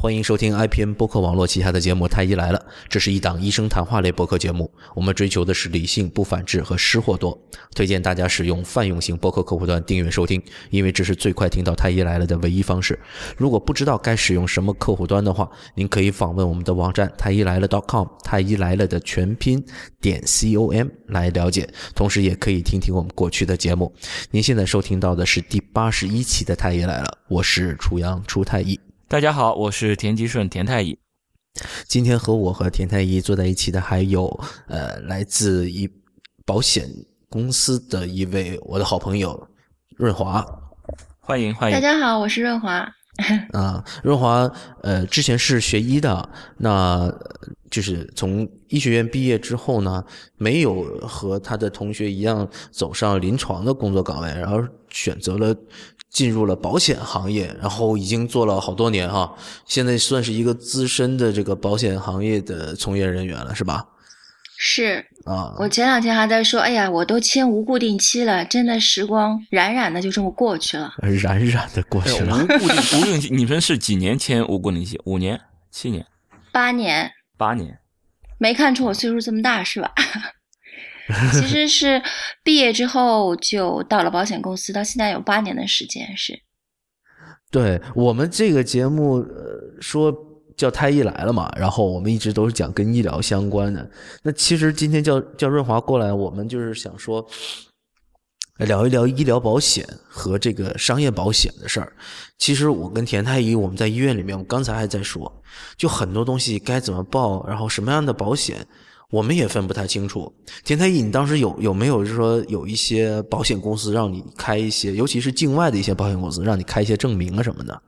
欢迎收听 IPN 播客网络旗下的节目《太医来了》，这是一档医生谈话类播客节目。我们追求的是理性、不反制和失货多。推荐大家使用泛用型播客客户端订阅收听，因为这是最快听到《太医来了》的唯一方式。如果不知道该使用什么客户端的话，您可以访问我们的网站太医来了 .com，太医来了的全拼点 com 来了解。同时，也可以听听我们过去的节目。您现在收听到的是第八十一期的《太医来了》，我是楚阳楚太医。大家好，我是田吉顺田太医。今天和我和田太医坐在一起的还有呃，来自一保险公司的一位我的好朋友润华。欢迎欢迎。大家好，我是润华。啊，润华呃，之前是学医的，那就是从医学院毕业之后呢，没有和他的同学一样走上临床的工作岗位，然后选择了。进入了保险行业，然后已经做了好多年哈，现在算是一个资深的这个保险行业的从业人员了，是吧？是啊，我前两天还在说，哎呀，我都签无固定期了，真的时光冉冉的就这么过去了，冉冉的过去了。无固定无固定期，你们是几年签无固定期？五年、七年、八年？八年？没看出我岁数这么大是吧？其实是毕业之后就到了保险公司，到现在有八年的时间。是，对我们这个节目呃说叫太医来了嘛，然后我们一直都是讲跟医疗相关的。那其实今天叫叫润华过来，我们就是想说聊一聊医疗保险和这个商业保险的事儿。其实我跟田太医我们在医院里面，我刚才还在说，就很多东西该怎么报，然后什么样的保险。我们也分不太清楚，田太医，你当时有有没有就是说有一些保险公司让你开一些，尤其是境外的一些保险公司让你开一些证明啊什么的？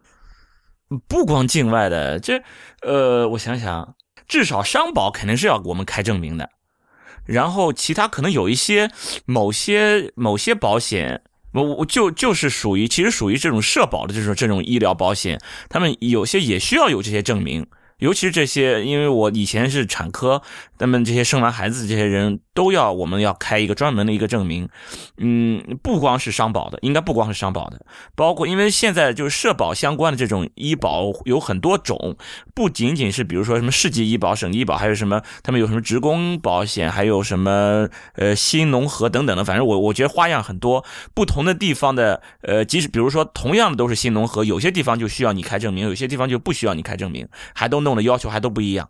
不光境外的，这呃，我想想，至少商保肯定是要我们开证明的，然后其他可能有一些某些某些保险，我我就就是属于其实属于这种社保的这种这种医疗保险，他们有些也需要有这些证明。尤其是这些，因为我以前是产科，他们这些生完孩子这些人都要，我们要开一个专门的一个证明。嗯，不光是商保的，应该不光是商保的，包括因为现在就是社保相关的这种医保有很多种，不仅仅是比如说什么市级医保、省医保，还有什么他们有什么职工保险，还有什么呃新农合等等的，反正我我觉得花样很多。不同的地方的呃，即使比如说同样的都是新农合，有些地方就需要你开证明，有些地方就不需要你开证明，还都弄。的要求还都不一样，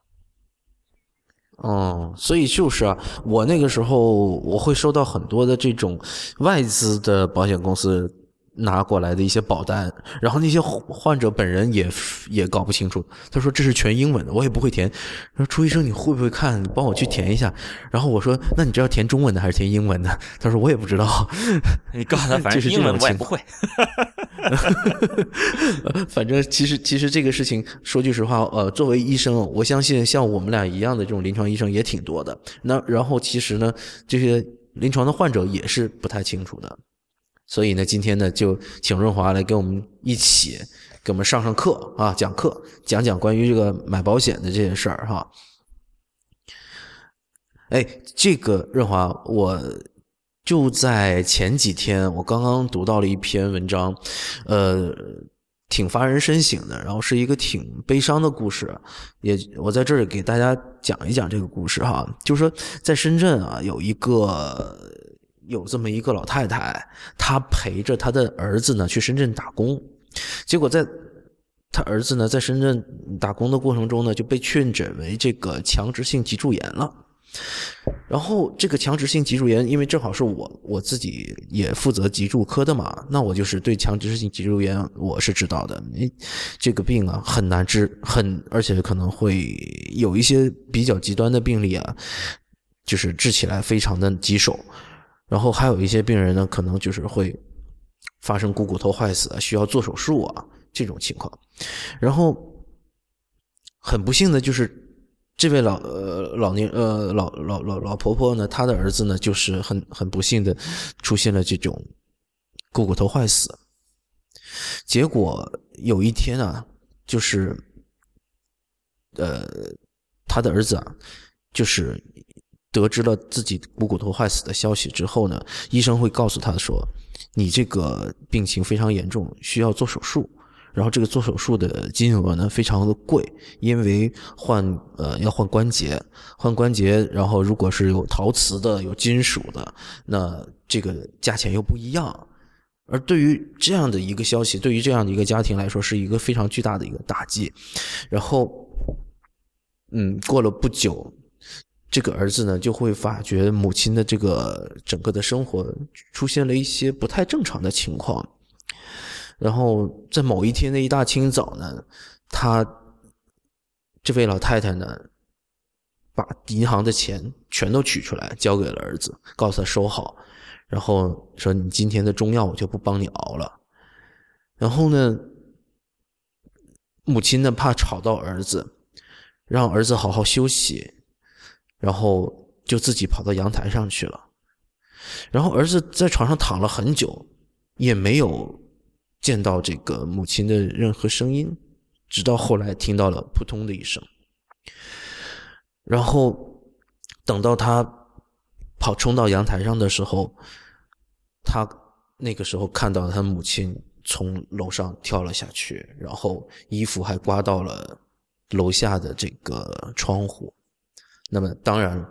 哦，所以就是啊，我那个时候我会收到很多的这种外资的保险公司。拿过来的一些保单，然后那些患者本人也也搞不清楚。他说这是全英文的，我也不会填。说朱医生你会不会看？帮我去填一下。然后我说那你这要填中文的还是填英文的？他说我也不知道。你告诉他，反正英文我也不会。反正其实其实这个事情说句实话，呃，作为医生，我相信像我们俩一样的这种临床医生也挺多的。那然后其实呢，这些临床的患者也是不太清楚的。所以呢，今天呢，就请润华来跟我们一起给我们上上课啊，讲课，讲讲关于这个买保险的这些事儿哈。哎，这个润华，我就在前几天，我刚刚读到了一篇文章，呃，挺发人深省的，然后是一个挺悲伤的故事，也我在这儿给大家讲一讲这个故事哈，就是说在深圳啊，有一个。有这么一个老太太，她陪着她的儿子呢去深圳打工，结果在她儿子呢在深圳打工的过程中呢，就被确诊为这个强直性脊柱炎了。然后这个强直性脊柱炎，因为正好是我我自己也负责脊柱科的嘛，那我就是对强直性脊柱炎我是知道的。诶，这个病啊很难治，很而且可能会有一些比较极端的病例啊，就是治起来非常的棘手。然后还有一些病人呢，可能就是会发生股骨头坏死，需要做手术啊这种情况。然后很不幸的就是这位老呃老年呃老老老老婆婆呢，她的儿子呢就是很很不幸的出现了这种股骨头坏死。结果有一天啊，就是呃他的儿子啊，就是。得知了自己股骨头坏死的消息之后呢，医生会告诉他说：“你这个病情非常严重，需要做手术。”然后这个做手术的金额呢非常的贵，因为换呃要换关节，换关节，然后如果是有陶瓷的、有金属的，那这个价钱又不一样。而对于这样的一个消息，对于这样的一个家庭来说，是一个非常巨大的一个打击。然后，嗯，过了不久，这个儿子呢就会发觉母亲的这个整个的生活出现了一些不太正常的情况。然后在某一天的一大清早呢，他这位老太太呢，把银行的钱全都取出来交给了儿子，告诉他收好，然后说：“你今天的中药我就不帮你熬了。”然后呢，母亲呢怕吵到儿子，让儿子好好休息，然后就自己跑到阳台上去了。然后儿子在床上躺了很久，也没有。见到这个母亲的任何声音，直到后来听到了扑通的一声，然后等到他跑冲到阳台上的时候，他那个时候看到他母亲从楼上跳了下去，然后衣服还刮到了楼下的这个窗户，那么当然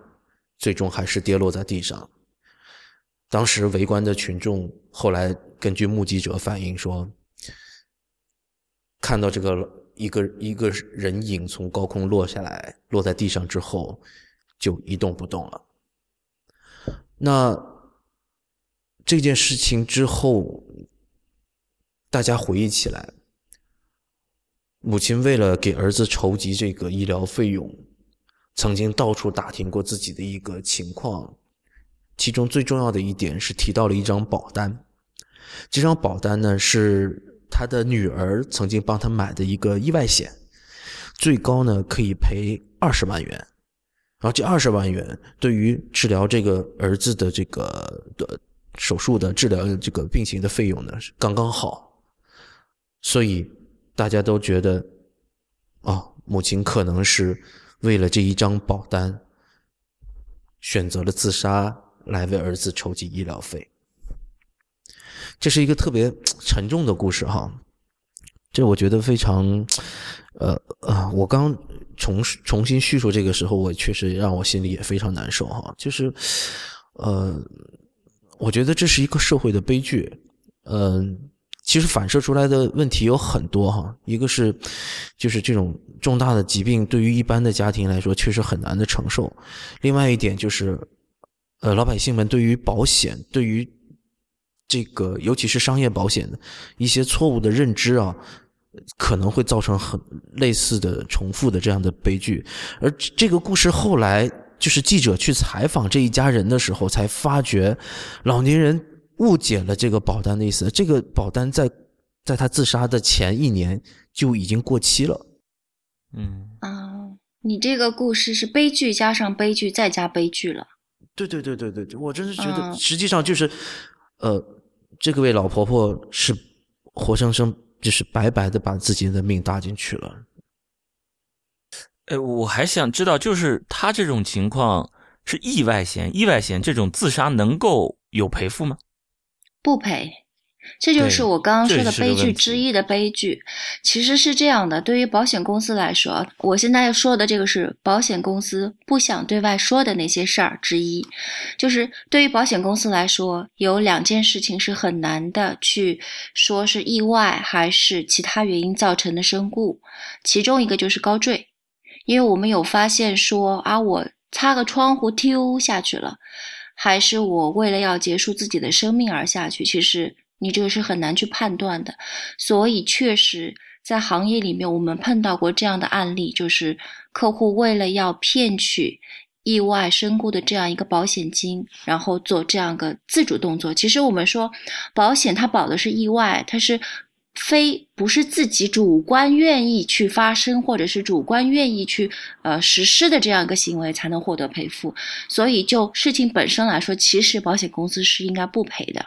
最终还是跌落在地上。当时围观的群众后来。根据目击者反映说，看到这个一个一个人影从高空落下来，落在地上之后就一动不动了。那这件事情之后，大家回忆起来，母亲为了给儿子筹集这个医疗费用，曾经到处打听过自己的一个情况，其中最重要的一点是提到了一张保单。这张保单呢，是他的女儿曾经帮他买的一个意外险，最高呢可以赔二十万元，然后这二十万元对于治疗这个儿子的这个的手术的治疗这个病情的费用呢是刚刚好，所以大家都觉得，哦，母亲可能是为了这一张保单，选择了自杀来为儿子筹集医疗费。这是一个特别沉重的故事哈，这我觉得非常，呃呃，我刚重重新叙述这个时候，我确实让我心里也非常难受哈。就是，呃，我觉得这是一个社会的悲剧，嗯，其实反射出来的问题有很多哈。一个是，就是这种重大的疾病对于一般的家庭来说确实很难的承受；另外一点就是，呃，老百姓们对于保险对于这个尤其是商业保险的一些错误的认知啊，可能会造成很类似的重复的这样的悲剧。而这个故事后来就是记者去采访这一家人的时候，才发觉老年人误解了这个保单的意思。这个保单在在他自杀的前一年就已经过期了。嗯啊，你这个故事是悲剧加上悲剧再加悲剧了。对对对对对，我真是觉得实际上就是呃。这个位老婆婆是活生生就是白白的把自己的命搭进去了。呃，我还想知道，就是他这种情况是意外险，意外险这种自杀能够有赔付吗？不赔。这就是我刚刚说的悲剧之一的悲剧。其实是这样的，对于保险公司来说，我现在要说的这个是保险公司不想对外说的那些事儿之一。就是对于保险公司来说，有两件事情是很难的去说是意外还是其他原因造成的身故。其中一个就是高坠，因为我们有发现说啊，我擦个窗户丢下去了，还是我为了要结束自己的生命而下去，其实。你这个是很难去判断的，所以确实在行业里面，我们碰到过这样的案例，就是客户为了要骗取意外身故的这样一个保险金，然后做这样个自主动作。其实我们说，保险它保的是意外，它是非不是自己主观愿意去发生，或者是主观愿意去呃实施的这样一个行为才能获得赔付。所以就事情本身来说，其实保险公司是应该不赔的。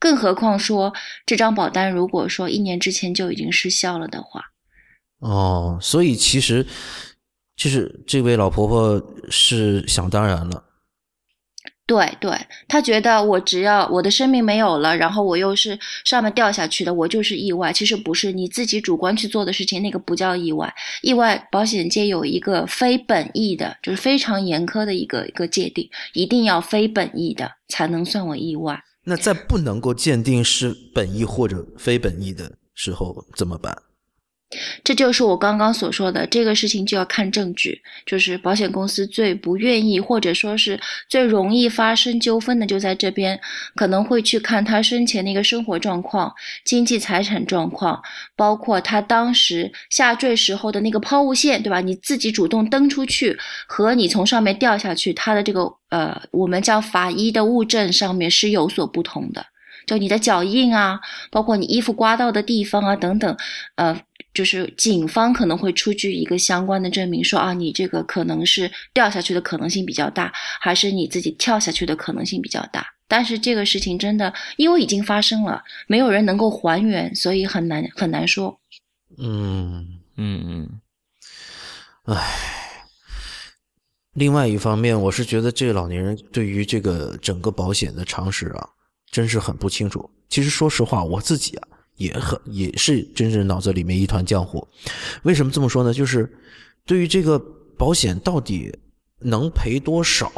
更何况说这张保单，如果说一年之前就已经失效了的话，哦，所以其实就是这位老婆婆是想当然了。对对，他觉得我只要我的生命没有了，然后我又是上面掉下去的，我就是意外。其实不是，你自己主观去做的事情，那个不叫意外。意外保险界有一个非本意的，就是非常严苛的一个一个界定，一定要非本意的才能算为意外。那在不能够鉴定是本意或者非本意的时候怎么办？这就是我刚刚所说的，这个事情就要看证据。就是保险公司最不愿意，或者说是最容易发生纠纷的，就在这边，可能会去看他生前的一个生活状况、经济财产状况，包括他当时下坠时候的那个抛物线，对吧？你自己主动蹬出去和你从上面掉下去，它的这个呃，我们叫法医的物证上面是有所不同的。就你的脚印啊，包括你衣服刮到的地方啊，等等，呃，就是警方可能会出具一个相关的证明，说啊，你这个可能是掉下去的可能性比较大，还是你自己跳下去的可能性比较大。但是这个事情真的，因为已经发生了，没有人能够还原，所以很难很难说。嗯嗯嗯，唉。另外一方面，我是觉得这个老年人对于这个整个保险的常识啊。真是很不清楚。其实说实话，我自己啊也很也是真正脑子里面一团浆糊。为什么这么说呢？就是对于这个保险到底能赔多少，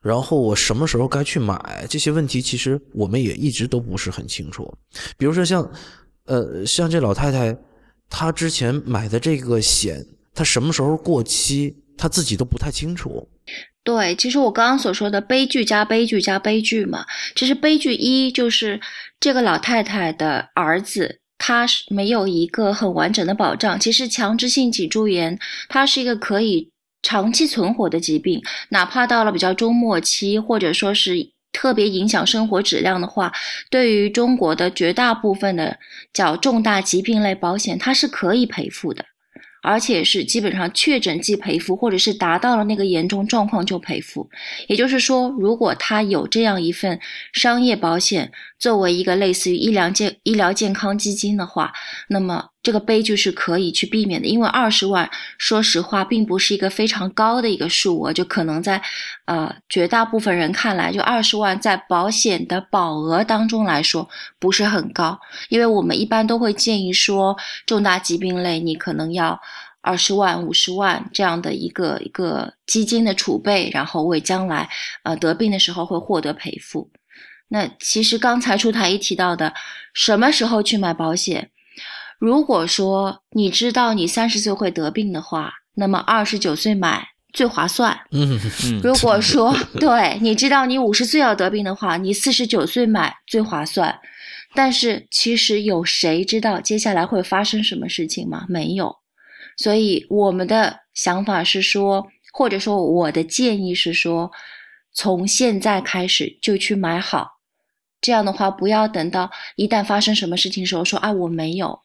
然后我什么时候该去买这些问题，其实我们也一直都不是很清楚。比如说像呃像这老太太，她之前买的这个险，她什么时候过期，她自己都不太清楚。对，其实我刚刚所说的悲剧加悲剧加悲剧嘛，其实悲剧一就是这个老太太的儿子，他是没有一个很完整的保障。其实强直性脊柱炎，它是一个可以长期存活的疾病，哪怕到了比较中末期，或者说是特别影响生活质量的话，对于中国的绝大部分的叫重大疾病类保险，它是可以赔付的。而且是基本上确诊即赔付，或者是达到了那个严重状况就赔付。也就是说，如果他有这样一份商业保险，作为一个类似于医疗健医疗健康基金的话，那么。这个悲剧是可以去避免的，因为二十万，说实话，并不是一个非常高的一个数额，就可能在，呃，绝大部分人看来，就二十万在保险的保额当中来说不是很高，因为我们一般都会建议说，重大疾病类你可能要二十万、五十万这样的一个一个基金的储备，然后为将来呃得病的时候会获得赔付。那其实刚才出台一提到的，什么时候去买保险？如果说你知道你三十岁会得病的话，那么二十九岁买最划算。嗯嗯。如果说对你知道你五十岁要得病的话，你四十九岁买最划算。但是其实有谁知道接下来会发生什么事情吗？没有。所以我们的想法是说，或者说我的建议是说，从现在开始就去买好。这样的话，不要等到一旦发生什么事情的时候说啊我没有。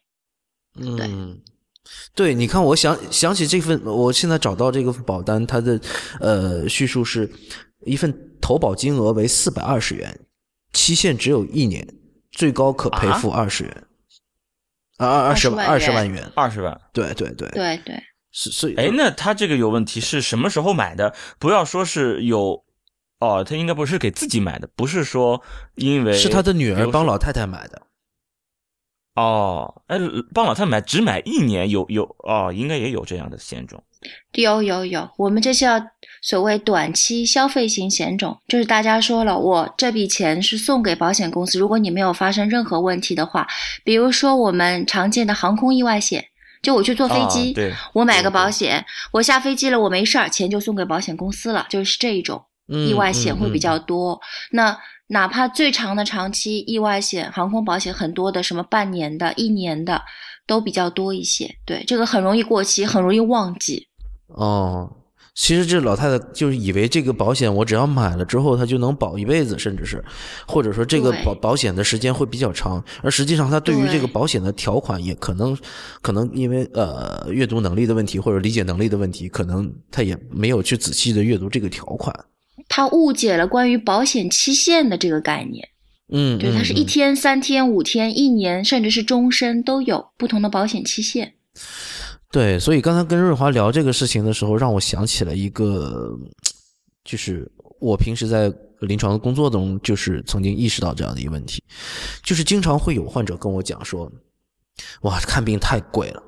嗯，对，你看，我想想起这份，我现在找到这个保单，它的呃叙述是一份投保金额为四百二十元，期限只有一年，最高可赔付二十元，啊二二十二十万元，二十万，对对对。对对，是所以，哎，那他这个有问题是什么时候买的？不要说是有，哦，他应该不是给自己买的，不是说因为是他的女儿帮老太太买的。哦，哎，帮老太买只买一年，有有哦，应该也有这样的险种。有有有，我们这叫所谓短期消费型险种，就是大家说了，我这笔钱是送给保险公司，如果你没有发生任何问题的话，比如说我们常见的航空意外险，就我去坐飞机，对，我买个保险，我下飞机了，我没事儿，钱就送给保险公司了，就是这一种意外险会比较多。那哪怕最长的长期意外险、航空保险很多的，什么半年的、一年的，都比较多一些。对，这个很容易过期，很容易忘记。哦，其实这老太太就是以为这个保险我只要买了之后，她就能保一辈子，甚至是，或者说这个保保险的时间会比较长。而实际上，她对于这个保险的条款也可能，可能因为呃阅读能力的问题或者理解能力的问题，可能她也没有去仔细的阅读这个条款。他误解了关于保险期限的这个概念，嗯，对，它是一天、三天、五天、一年，甚至是终身都有不同的保险期限。对，所以刚才跟瑞华聊这个事情的时候，让我想起了一个，就是我平时在临床的工作中，就是曾经意识到这样的一个问题，就是经常会有患者跟我讲说：“哇，看病太贵了。”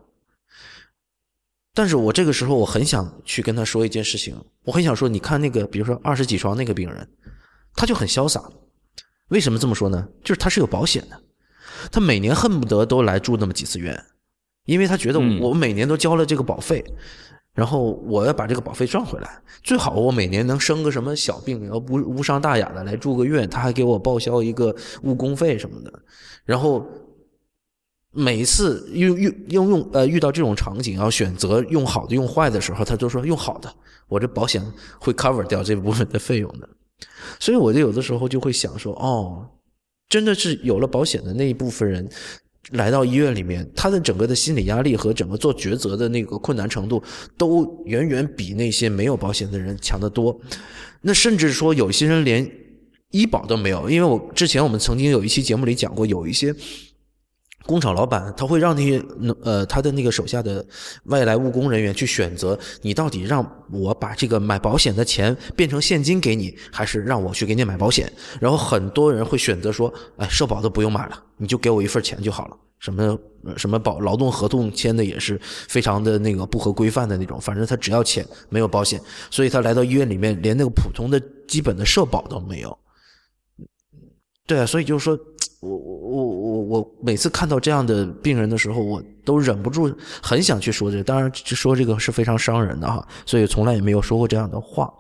但是我这个时候我很想去跟他说一件事情，我很想说，你看那个，比如说二十几床那个病人，他就很潇洒。为什么这么说呢？就是他是有保险的，他每年恨不得都来住那么几次院，因为他觉得我每年都交了这个保费。然后我要把这个保费赚回来，最好我每年能生个什么小病，然后无无伤大雅的来住个院，他还给我报销一个误工费什么的。然后每一次用用用用呃遇到这种场景，要选择用好的用坏的时候，他都说用好的，我这保险会 cover 掉这部分的费用的。所以我就有的时候就会想说，哦，真的是有了保险的那一部分人。来到医院里面，他的整个的心理压力和整个做抉择的那个困难程度，都远远比那些没有保险的人强得多。那甚至说，有些人连医保都没有。因为我之前我们曾经有一期节目里讲过，有一些工厂老板他会让那些呃他的那个手下的外来务工人员去选择，你到底让我把这个买保险的钱变成现金给你，还是让我去给你买保险？然后很多人会选择说，哎，社保都不用买了。你就给我一份钱就好了，什么什么保劳动合同签的也是非常的那个不合规范的那种，反正他只要钱没有保险，所以他来到医院里面连那个普通的基本的社保都没有。对啊，所以就是说我我我我每次看到这样的病人的时候，我都忍不住很想去说这，当然说这个是非常伤人的哈，所以从来也没有说过这样的话。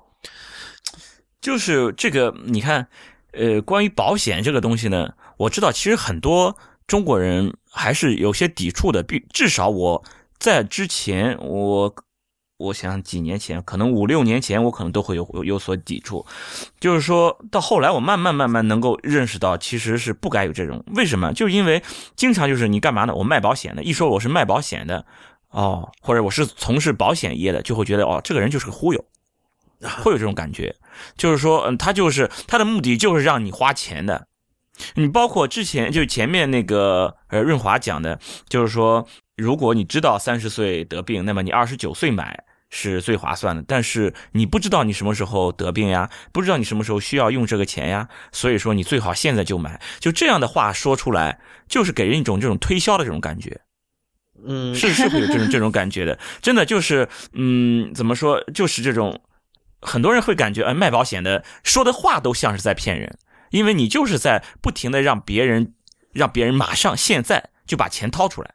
就是这个，你看，呃，关于保险这个东西呢。我知道，其实很多中国人还是有些抵触的。比至少我在之前，我我想几年前，可能五六年前，我可能都会有有所抵触。就是说到后来，我慢慢慢慢能够认识到，其实是不该有这种。为什么？就因为经常就是你干嘛呢？我卖保险的，一说我是卖保险的，哦，或者我是从事保险业的，就会觉得哦，这个人就是个忽悠，会有这种感觉。就是说，嗯，他就是他的目的就是让你花钱的。你包括之前就前面那个呃润华讲的，就是说，如果你知道三十岁得病，那么你二十九岁买是最划算的。但是你不知道你什么时候得病呀，不知道你什么时候需要用这个钱呀，所以说你最好现在就买。就这样的话说出来，就是给人一种这种推销的这种感觉。嗯，是是会有这种这种感觉的，真的就是嗯，怎么说，就是这种很多人会感觉，哎，卖保险的说的话都像是在骗人。因为你就是在不停的让别人，让别人马上现在就把钱掏出来，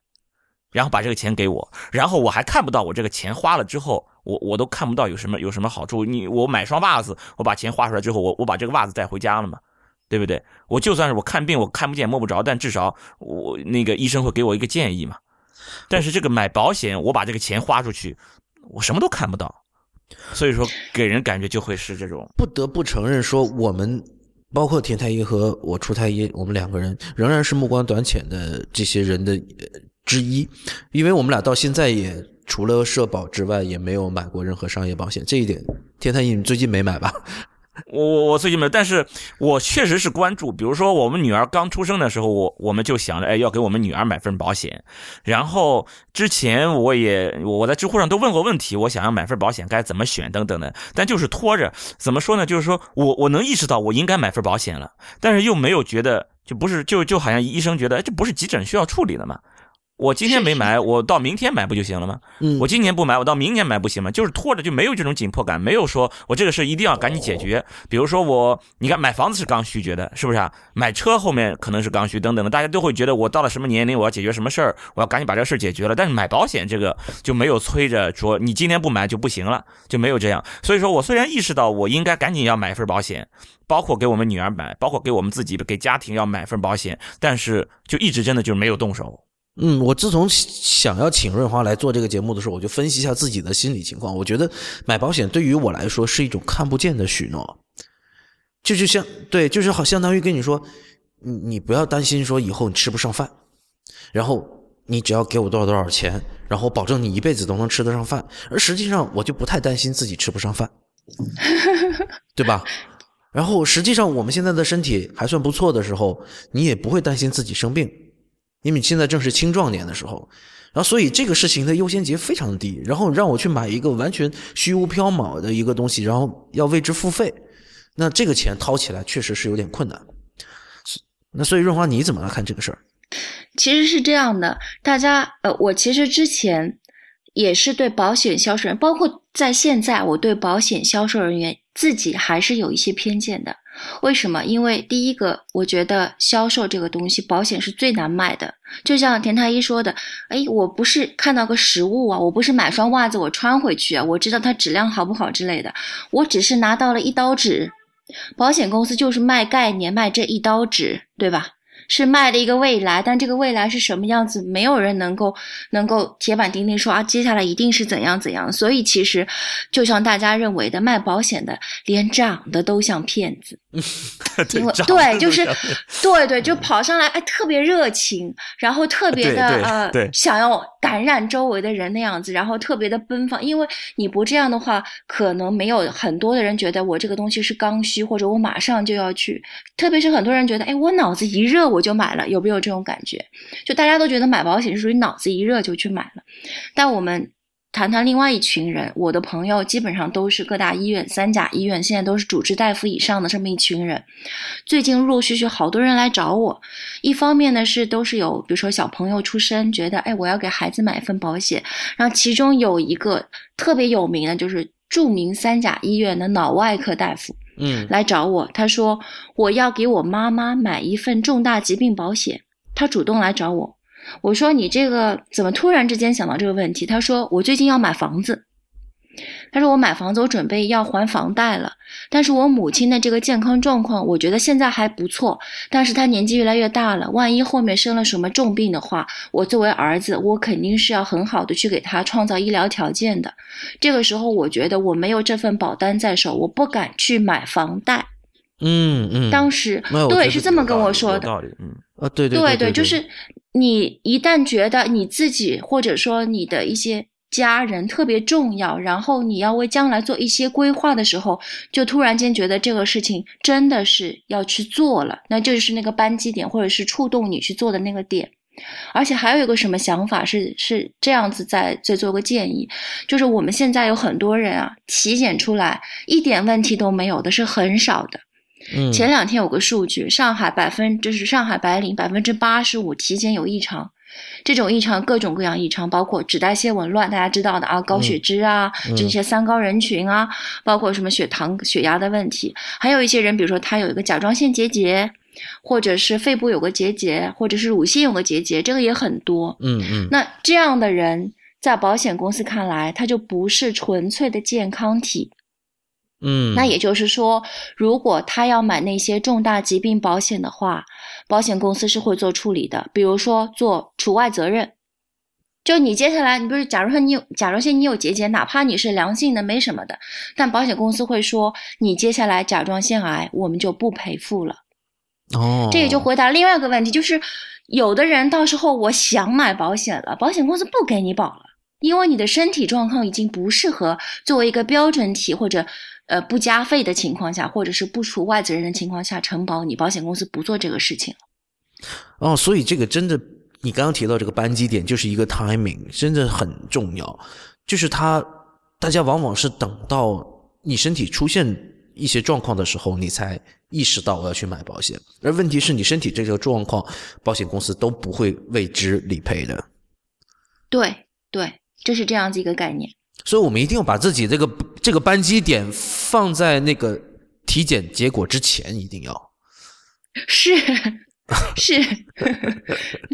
然后把这个钱给我，然后我还看不到我这个钱花了之后，我我都看不到有什么有什么好处。你我买双袜子，我把钱花出来之后，我我把这个袜子带回家了嘛，对不对？我就算是我看病我看不见摸不着，但至少我那个医生会给我一个建议嘛。但是这个买保险，我把这个钱花出去，我什么都看不到，所以说给人感觉就会是这种。不得不承认说我们。包括田太医和我出太医，我们两个人仍然是目光短浅的这些人的之一，因为我们俩到现在也除了社保之外，也没有买过任何商业保险。这一点，田太你最近没买吧？我我我最近没，但是我确实是关注。比如说，我们女儿刚出生的时候，我我们就想着，哎，要给我们女儿买份保险。然后之前我也我在知乎上都问过问题，我想要买份保险该怎么选等等的，但就是拖着。怎么说呢？就是说我我能意识到我应该买份保险了，但是又没有觉得就不是就就好像医生觉得，这不是急诊需要处理的吗？我今天没买，我到明天买不就行了吗？嗯，我今年不买，我到明年买不行吗？就是拖着就没有这种紧迫感，没有说我这个事一定要赶紧解决。比如说我，你看买房子是刚需，觉得是不是啊？买车后面可能是刚需等等的，大家都会觉得我到了什么年龄，我要解决什么事儿，我要赶紧把这个事儿解决了。但是买保险这个就没有催着说你今天不买就不行了，就没有这样。所以说我虽然意识到我应该赶紧要买份保险，包括给我们女儿买，包括给我们自己给家庭要买份保险，但是就一直真的就没有动手。嗯，我自从想要请润华来做这个节目的时候，我就分析一下自己的心理情况。我觉得买保险对于我来说是一种看不见的许诺，就就像对，就是好相当于跟你说，你你不要担心说以后你吃不上饭，然后你只要给我多少多少钱，然后保证你一辈子都能吃得上饭。而实际上我就不太担心自己吃不上饭，对吧？然后实际上我们现在的身体还算不错的时候，你也不会担心自己生病。因为现在正是青壮年的时候，然后所以这个事情的优先级非常低，然后让我去买一个完全虚无缥缈的一个东西，然后要为之付费，那这个钱掏起来确实是有点困难。那所以润华你怎么来看这个事儿？其实是这样的，大家呃，我其实之前也是对保险销售人，包括在现在，我对保险销售人员自己还是有一些偏见的。为什么？因为第一个，我觉得销售这个东西，保险是最难卖的。就像田太医说的，哎，我不是看到个实物啊，我不是买双袜子我穿回去啊，我知道它质量好不好之类的，我只是拿到了一刀纸。保险公司就是卖概念，卖这一刀纸，对吧？是卖的一个未来，但这个未来是什么样子，没有人能够能够铁板钉钉说啊，接下来一定是怎样怎样。所以其实，就像大家认为的，卖保险的连长得都像骗子，因为对，就是对对，就跑上来哎，特别热情，然后特别的呃，想要感染周围的人那样子，然后特别的奔放。因为你不这样的话，可能没有很多的人觉得我这个东西是刚需，或者我马上就要去。特别是很多人觉得，哎，我脑子一热。我就买了，有没有这种感觉？就大家都觉得买保险是属于脑子一热就去买了。但我们谈谈另外一群人，我的朋友基本上都是各大医院、三甲医院，现在都是主治大夫以上的这么一群人。最近陆陆续续好多人来找我，一方面呢是都是有，比如说小朋友出生，觉得哎我要给孩子买一份保险。然后其中有一个特别有名的，就是著名三甲医院的脑外科大夫。嗯，来找我，他说我要给我妈妈买一份重大疾病保险，他主动来找我。我说你这个怎么突然之间想到这个问题？他说我最近要买房子。他说：“我买房子，我准备要还房贷了。但是我母亲的这个健康状况，我觉得现在还不错。但是她年纪越来越大了，万一后面生了什么重病的话，我作为儿子，我肯定是要很好的去给她创造医疗条件的。这个时候，我觉得我没有这份保单在手，我不敢去买房贷。嗯嗯，当时对是这么跟我说的。嗯啊，对对对对，就是你一旦觉得你自己或者说你的一些。”家人特别重要，然后你要为将来做一些规划的时候，就突然间觉得这个事情真的是要去做了，那就是那个扳机点，或者是触动你去做的那个点。而且还有一个什么想法是是这样子，在再做个建议，就是我们现在有很多人啊，体检出来一点问题都没有的是很少的。嗯，前两天有个数据，上海百分就是上海白领百分之八十五体检有异常。这种异常，各种各样异常，包括脂代谢紊乱，大家知道的啊，高血脂啊，这些三高人群啊，包括什么血糖、血压的问题，还有一些人，比如说他有一个甲状腺结节，或者是肺部有个结节，或者是乳腺有个结节，这个也很多。嗯嗯。那这样的人，在保险公司看来，他就不是纯粹的健康体。嗯。那也就是说，如果他要买那些重大疾病保险的话。保险公司是会做处理的，比如说做除外责任。就你接下来，你不是，假如说你有，甲状腺你有结节，哪怕你是良性的，没什么的，但保险公司会说，你接下来甲状腺癌，我们就不赔付了。哦，这也就回答另外一个问题，就是有的人到时候我想买保险了，保险公司不给你保了，因为你的身体状况已经不适合作为一个标准体或者。呃，不加费的情况下，或者是不除外责任的情况下，承保你保险公司不做这个事情哦，所以这个真的，你刚刚提到这个扳机点，就是一个 timing，真的很重要。就是他，大家往往是等到你身体出现一些状况的时候，你才意识到我要去买保险。而问题是你身体这个状况，保险公司都不会为之理赔的。对对，就是这样子一个概念。所以我们一定要把自己这个这个扳机点放在那个体检结果之前，一定要是 是，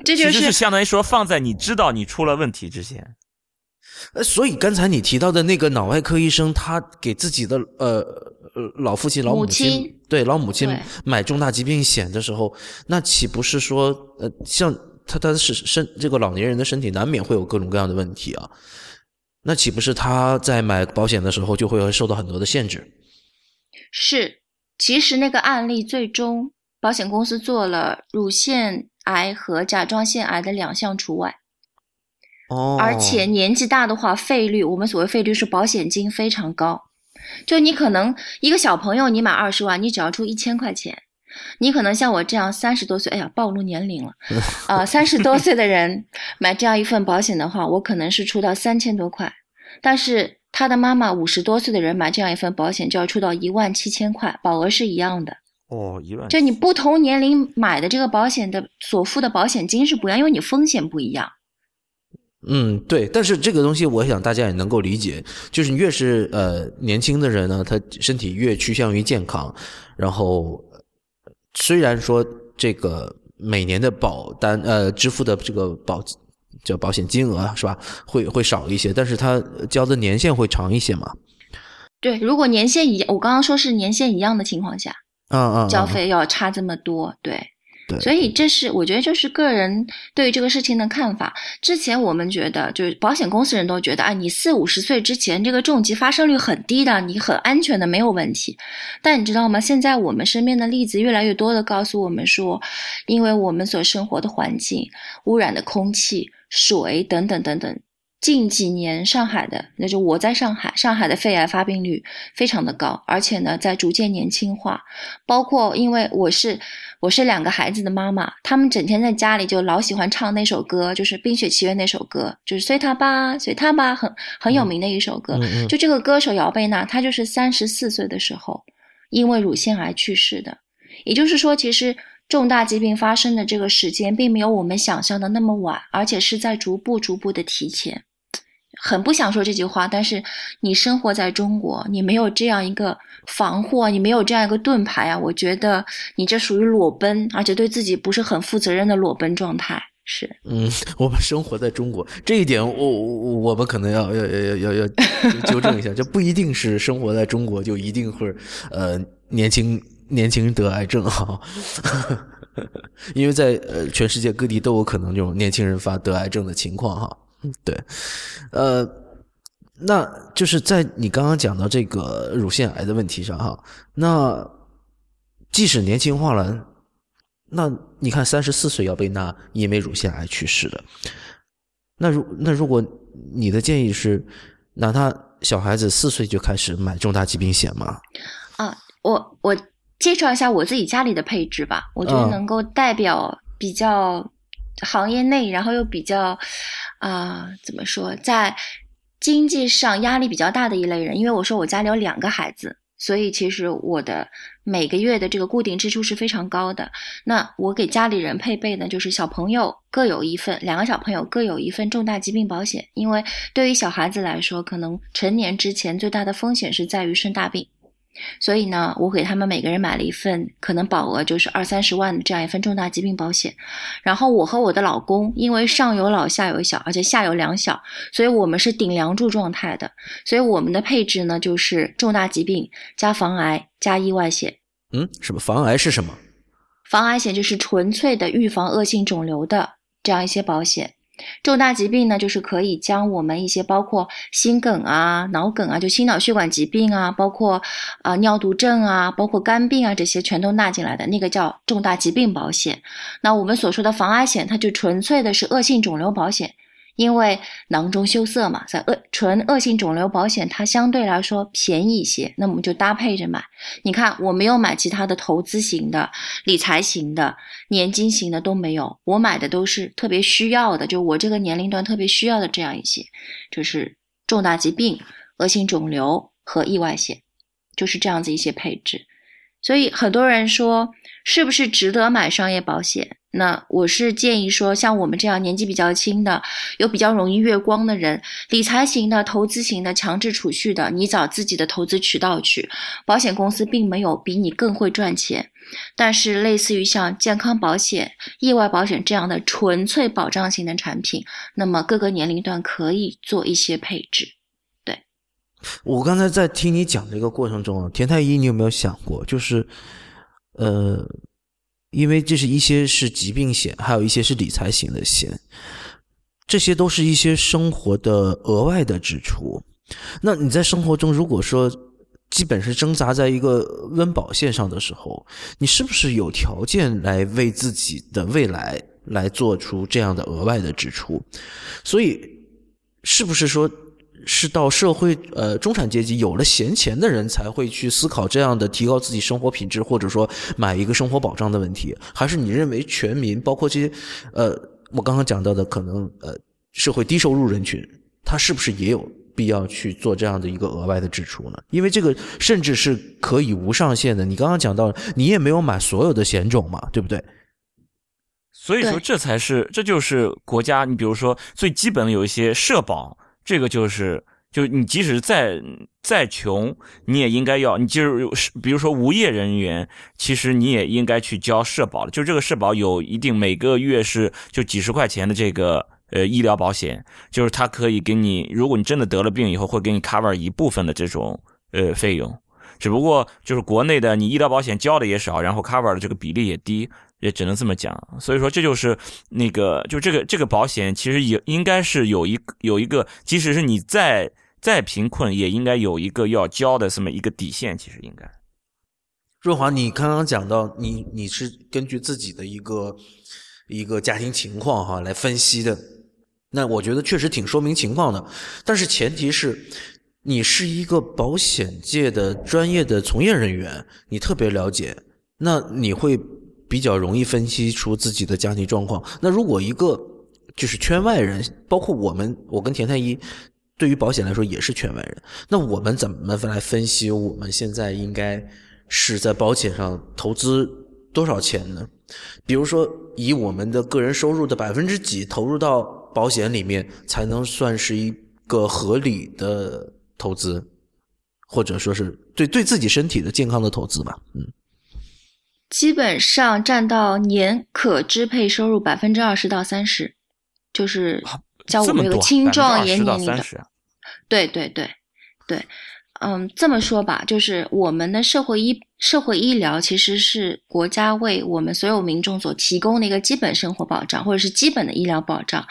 这就是相当于说放在你知道你出了问题之前。呃，所以刚才你提到的那个脑外科医生，他给自己的呃老父亲、老母亲对老母亲买重大疾病险的时候，那岂不是说呃，像他他是身这个老年人的身体难免会有各种各样的问题啊？那岂不是他在买保险的时候就会受到很多的限制？是，其实那个案例最终保险公司做了乳腺癌和甲状腺癌的两项除外。哦，而且年纪大的话，费率我们所谓费率是保险金非常高。就你可能一个小朋友，你买二十万，你只要出一千块钱。你可能像我这样三十多岁，哎呀，暴露年龄了，啊，三十多岁的人 买这样一份保险的话，我可能是出到三千多块，但是。他的妈妈五十多岁的人买这样一份保险就要出到一万七千块，保额是一样的。哦，一万。就你不同年龄买的这个保险的所付的保险金是不一样，因为你风险不一样。嗯，对，但是这个东西我想大家也能够理解，就是你越是呃年轻的人呢，他身体越趋向于健康，然后虽然说这个每年的保单呃支付的这个保叫保险金额是吧，会会少一些，但是它交的年限会长一些嘛？对，如果年限一，我刚刚说是年限一样的情况下，嗯嗯，交费要差这么多，对。对，所以这是我觉得就是个人对于这个事情的看法。之前我们觉得，就是保险公司人都觉得，啊，你四五十岁之前这个重疾发生率很低的，你很安全的，没有问题。但你知道吗？现在我们身边的例子越来越多的告诉我们说，因为我们所生活的环境、污染的空气、水等等等等。近几年，上海的那就我在上海，上海的肺癌发病率非常的高，而且呢，在逐渐年轻化。包括因为我是我是两个孩子的妈妈，他们整天在家里就老喜欢唱那首歌，就是《冰雪奇缘》那首歌，就是随他吧，随他吧，很很有名的一首歌。就这个歌手姚贝娜，她就是三十四岁的时候，因为乳腺癌去世的。也就是说，其实。重大疾病发生的这个时间，并没有我们想象的那么晚，而且是在逐步、逐步的提前。很不想说这句话，但是你生活在中国，你没有这样一个防护，你没有这样一个盾牌啊！我觉得你这属于裸奔，而且对自己不是很负责任的裸奔状态。是，嗯，我们生活在中国，这一点我我我们可能要要要要要纠正一下，就不一定是生活在中国就一定会呃年轻。年轻人得癌症哈，因为在呃全世界各地都有可能这种年轻人发得癌症的情况哈。对，呃，那就是在你刚刚讲到这个乳腺癌的问题上哈，那即使年轻化了，那你看三十四岁要被那因为乳腺癌去世的，那如那如果你的建议是，那他小孩子四岁就开始买重大疾病险吗？啊，我我。介绍一下我自己家里的配置吧，我觉得能够代表比较行业内，然后又比较啊怎么说，在经济上压力比较大的一类人。因为我说我家里有两个孩子，所以其实我的每个月的这个固定支出是非常高的。那我给家里人配备的就是小朋友各有一份，两个小朋友各有一份重大疾病保险。因为对于小孩子来说，可能成年之前最大的风险是在于生大病。所以呢，我给他们每个人买了一份，可能保额就是二三十万的这样一份重大疾病保险。然后我和我的老公，因为上有老下有小，而且下有两小，所以我们是顶梁柱状态的。所以我们的配置呢，就是重大疾病加防癌加意外险。嗯，什么防癌是什么？防癌险就是纯粹的预防恶性肿瘤的这样一些保险。重大疾病呢，就是可以将我们一些包括心梗啊、脑梗啊，就心脑血管疾病啊，包括啊尿毒症啊，包括肝病啊这些全都纳进来的那个叫重大疾病保险。那我们所说的防癌险，它就纯粹的是恶性肿瘤保险。因为囊中羞涩嘛，在恶纯恶性肿瘤保险，它相对来说便宜一些，那我们就搭配着买。你看，我没有买其他的投资型的、理财型的、年金型的都没有，我买的都是特别需要的，就我这个年龄段特别需要的这样一些，就是重大疾病、恶性肿瘤和意外险，就是这样子一些配置。所以很多人说，是不是值得买商业保险？那我是建议说，像我们这样年纪比较轻的，又比较容易月光的人，理财型的、投资型的、强制储蓄的，你找自己的投资渠道去。保险公司并没有比你更会赚钱，但是类似于像健康保险、意外保险这样的纯粹保障型的产品，那么各个年龄段可以做一些配置。我刚才在听你讲这个过程中啊，田太医，你有没有想过，就是，呃，因为这是一些是疾病险，还有一些是理财型的险，这些都是一些生活的额外的支出。那你在生活中，如果说基本是挣扎在一个温饱线上的时候，你是不是有条件来为自己的未来来做出这样的额外的支出？所以，是不是说？是到社会呃中产阶级有了闲钱的人才会去思考这样的提高自己生活品质，或者说买一个生活保障的问题，还是你认为全民包括这些呃我刚刚讲到的可能呃社会低收入人群，他是不是也有必要去做这样的一个额外的支出呢？因为这个甚至是可以无上限的。你刚刚讲到，你也没有买所有的险种嘛，对不对？所以说，这才是这就是国家。你比如说，最基本的有一些社保，这个就是。就你即使再再穷，你也应该要。你就是比如说无业人员，其实你也应该去交社保。就这个社保有一定每个月是就几十块钱的这个呃医疗保险，就是它可以给你，如果你真的得了病以后，会给你 cover 一部分的这种呃费用。只不过就是国内的你医疗保险交的也少，然后 cover 的这个比例也低。也只能这么讲，所以说这就是那个，就这个这个保险其实也应该是有一有一个，即使是你再再贫困，也应该有一个要交的这么一个底线。其实应该，润华，你刚刚讲到你你是根据自己的一个一个家庭情况哈来分析的，那我觉得确实挺说明情况的，但是前提是你是一个保险界的专业的从业人员，你特别了解，那你会。比较容易分析出自己的家庭状况。那如果一个就是圈外人，包括我们，我跟田太医，对于保险来说也是圈外人。那我们怎么来分析我们现在应该是在保险上投资多少钱呢？比如说，以我们的个人收入的百分之几投入到保险里面，才能算是一个合理的投资，或者说是对对自己身体的健康的投资吧？嗯。基本上占到年可支配收入百分之二十到三十，就是叫我们这个青壮年年龄的。对对对对，嗯，这么说吧，就是我们的社会医社会医疗其实是国家为我们所有民众所提供的一个基本生活保障，或者是基本的医疗保障。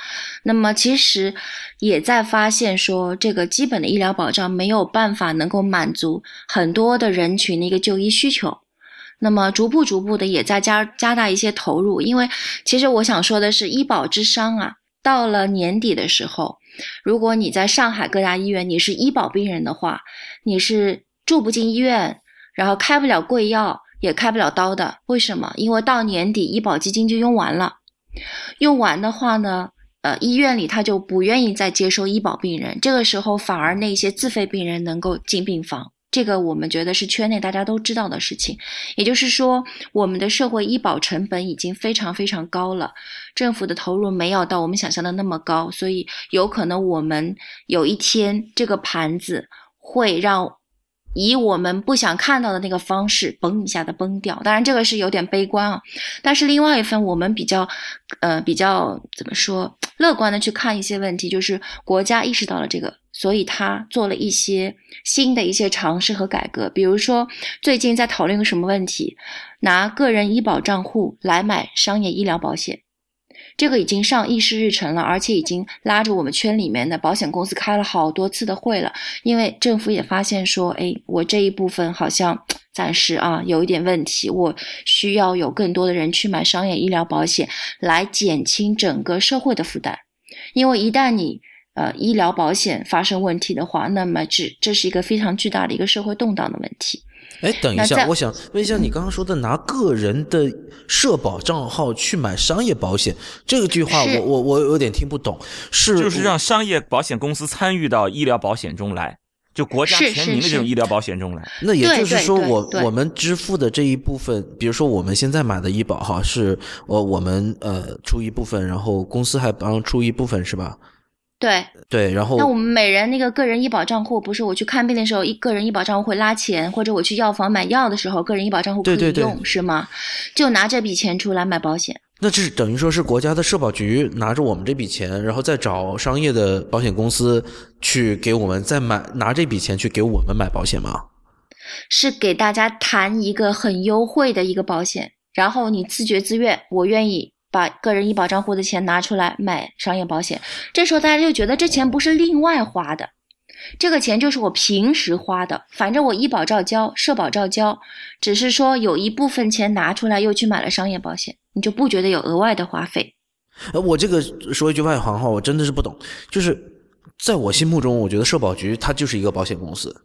那么其实也在发现说，这个基本的医疗保障没有办法能够满足很多的人群的一个就医需求。那么逐步逐步的也在加加大一些投入，因为其实我想说的是，医保之伤啊，到了年底的时候，如果你在上海各大医院你是医保病人的话，你是住不进医院，然后开不了贵药，也开不了刀的。为什么？因为到年底医保基金就用完了，用完的话呢，呃，医院里他就不愿意再接收医保病人，这个时候反而那些自费病人能够进病房。这个我们觉得是圈内大家都知道的事情，也就是说，我们的社会医保成本已经非常非常高了，政府的投入没有到我们想象的那么高，所以有可能我们有一天这个盘子会让。以我们不想看到的那个方式，嘣一下的崩掉。当然，这个是有点悲观啊。但是另外一份，我们比较，呃，比较怎么说，乐观的去看一些问题，就是国家意识到了这个，所以他做了一些新的一些尝试和改革。比如说，最近在讨论个什么问题，拿个人医保账户来买商业医疗保险。这个已经上议事日程了，而且已经拉着我们圈里面的保险公司开了好多次的会了。因为政府也发现说，哎，我这一部分好像暂时啊有一点问题，我需要有更多的人去买商业医疗保险，来减轻整个社会的负担。因为一旦你呃医疗保险发生问题的话，那么这这是一个非常巨大的一个社会动荡的问题。哎，等一下，我想问一下，你刚刚说的拿个人的社保账号去买商业保险，这个句话我我我有点听不懂，是就是让商业保险公司参与到医疗保险中来，就国家全民的这种医疗保险中来。那也就是说，我我们支付的这一部分，比如说我们现在买的医保哈，是呃我们呃出一部分，然后公司还帮出一部分，是吧？对对，然后那我们每人那个个人医保账户，不是我去看病的时候，一个人医保账户会拉钱，或者我去药房买药的时候，个人医保账户可以用，是吗？就拿这笔钱出来买保险。那这是等于说是国家的社保局拿着我们这笔钱，然后再找商业的保险公司去给我们再买，拿这笔钱去给我们买保险吗？是给大家谈一个很优惠的一个保险，然后你自觉自愿，我愿意。把个人医保账户的钱拿出来买商业保险，这时候大家就觉得这钱不是另外花的，这个钱就是我平时花的，反正我医保照交，社保照交，只是说有一部分钱拿出来又去买了商业保险，你就不觉得有额外的花费？呃，我这个说一句外行话，我真的是不懂，就是在我心目中，我觉得社保局它就是一个保险公司，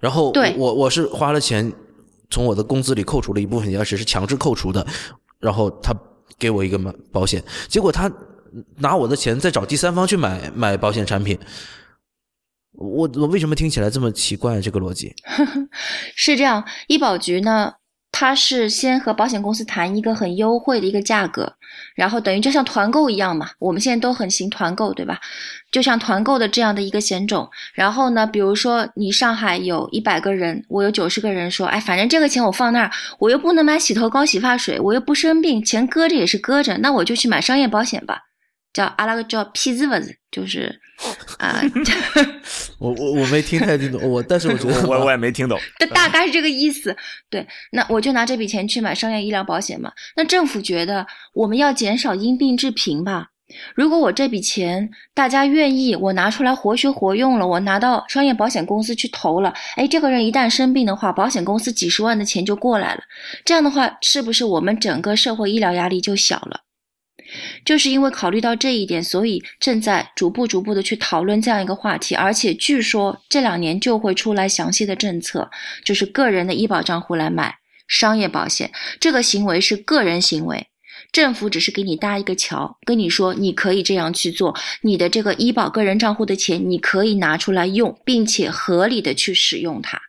然后我我是花了钱从我的工资里扣除了一部分，而且是强制扣除的，然后他。给我一个买保险，结果他拿我的钱再找第三方去买买保险产品，我我为什么听起来这么奇怪？这个逻辑 是这样，医保局呢，它是先和保险公司谈一个很优惠的一个价格，然后等于就像团购一样嘛。我们现在都很行团购，对吧？就像团购的这样的一个险种。然后呢，比如说你上海有一百个人，我有九十个人说，哎，反正这个钱我放那儿，我又不能买洗头膏、洗发水，我又不生病，钱搁着也是搁着，那我就去买商业保险吧。叫阿拉个叫屁子不子，就是啊，我我我没听太听懂，我但是我觉得我 我也没听懂，大概是这个意思。对，那我就拿这笔钱去买商业医疗保险嘛。那政府觉得我们要减少因病致贫吧？如果我这笔钱大家愿意，我拿出来活学活用了，我拿到商业保险公司去投了，哎，这个人一旦生病的话，保险公司几十万的钱就过来了。这样的话，是不是我们整个社会医疗压力就小了？就是因为考虑到这一点，所以正在逐步逐步的去讨论这样一个话题，而且据说这两年就会出来详细的政策，就是个人的医保账户来买商业保险，这个行为是个人行为，政府只是给你搭一个桥，跟你说你可以这样去做，你的这个医保个人账户的钱你可以拿出来用，并且合理的去使用它，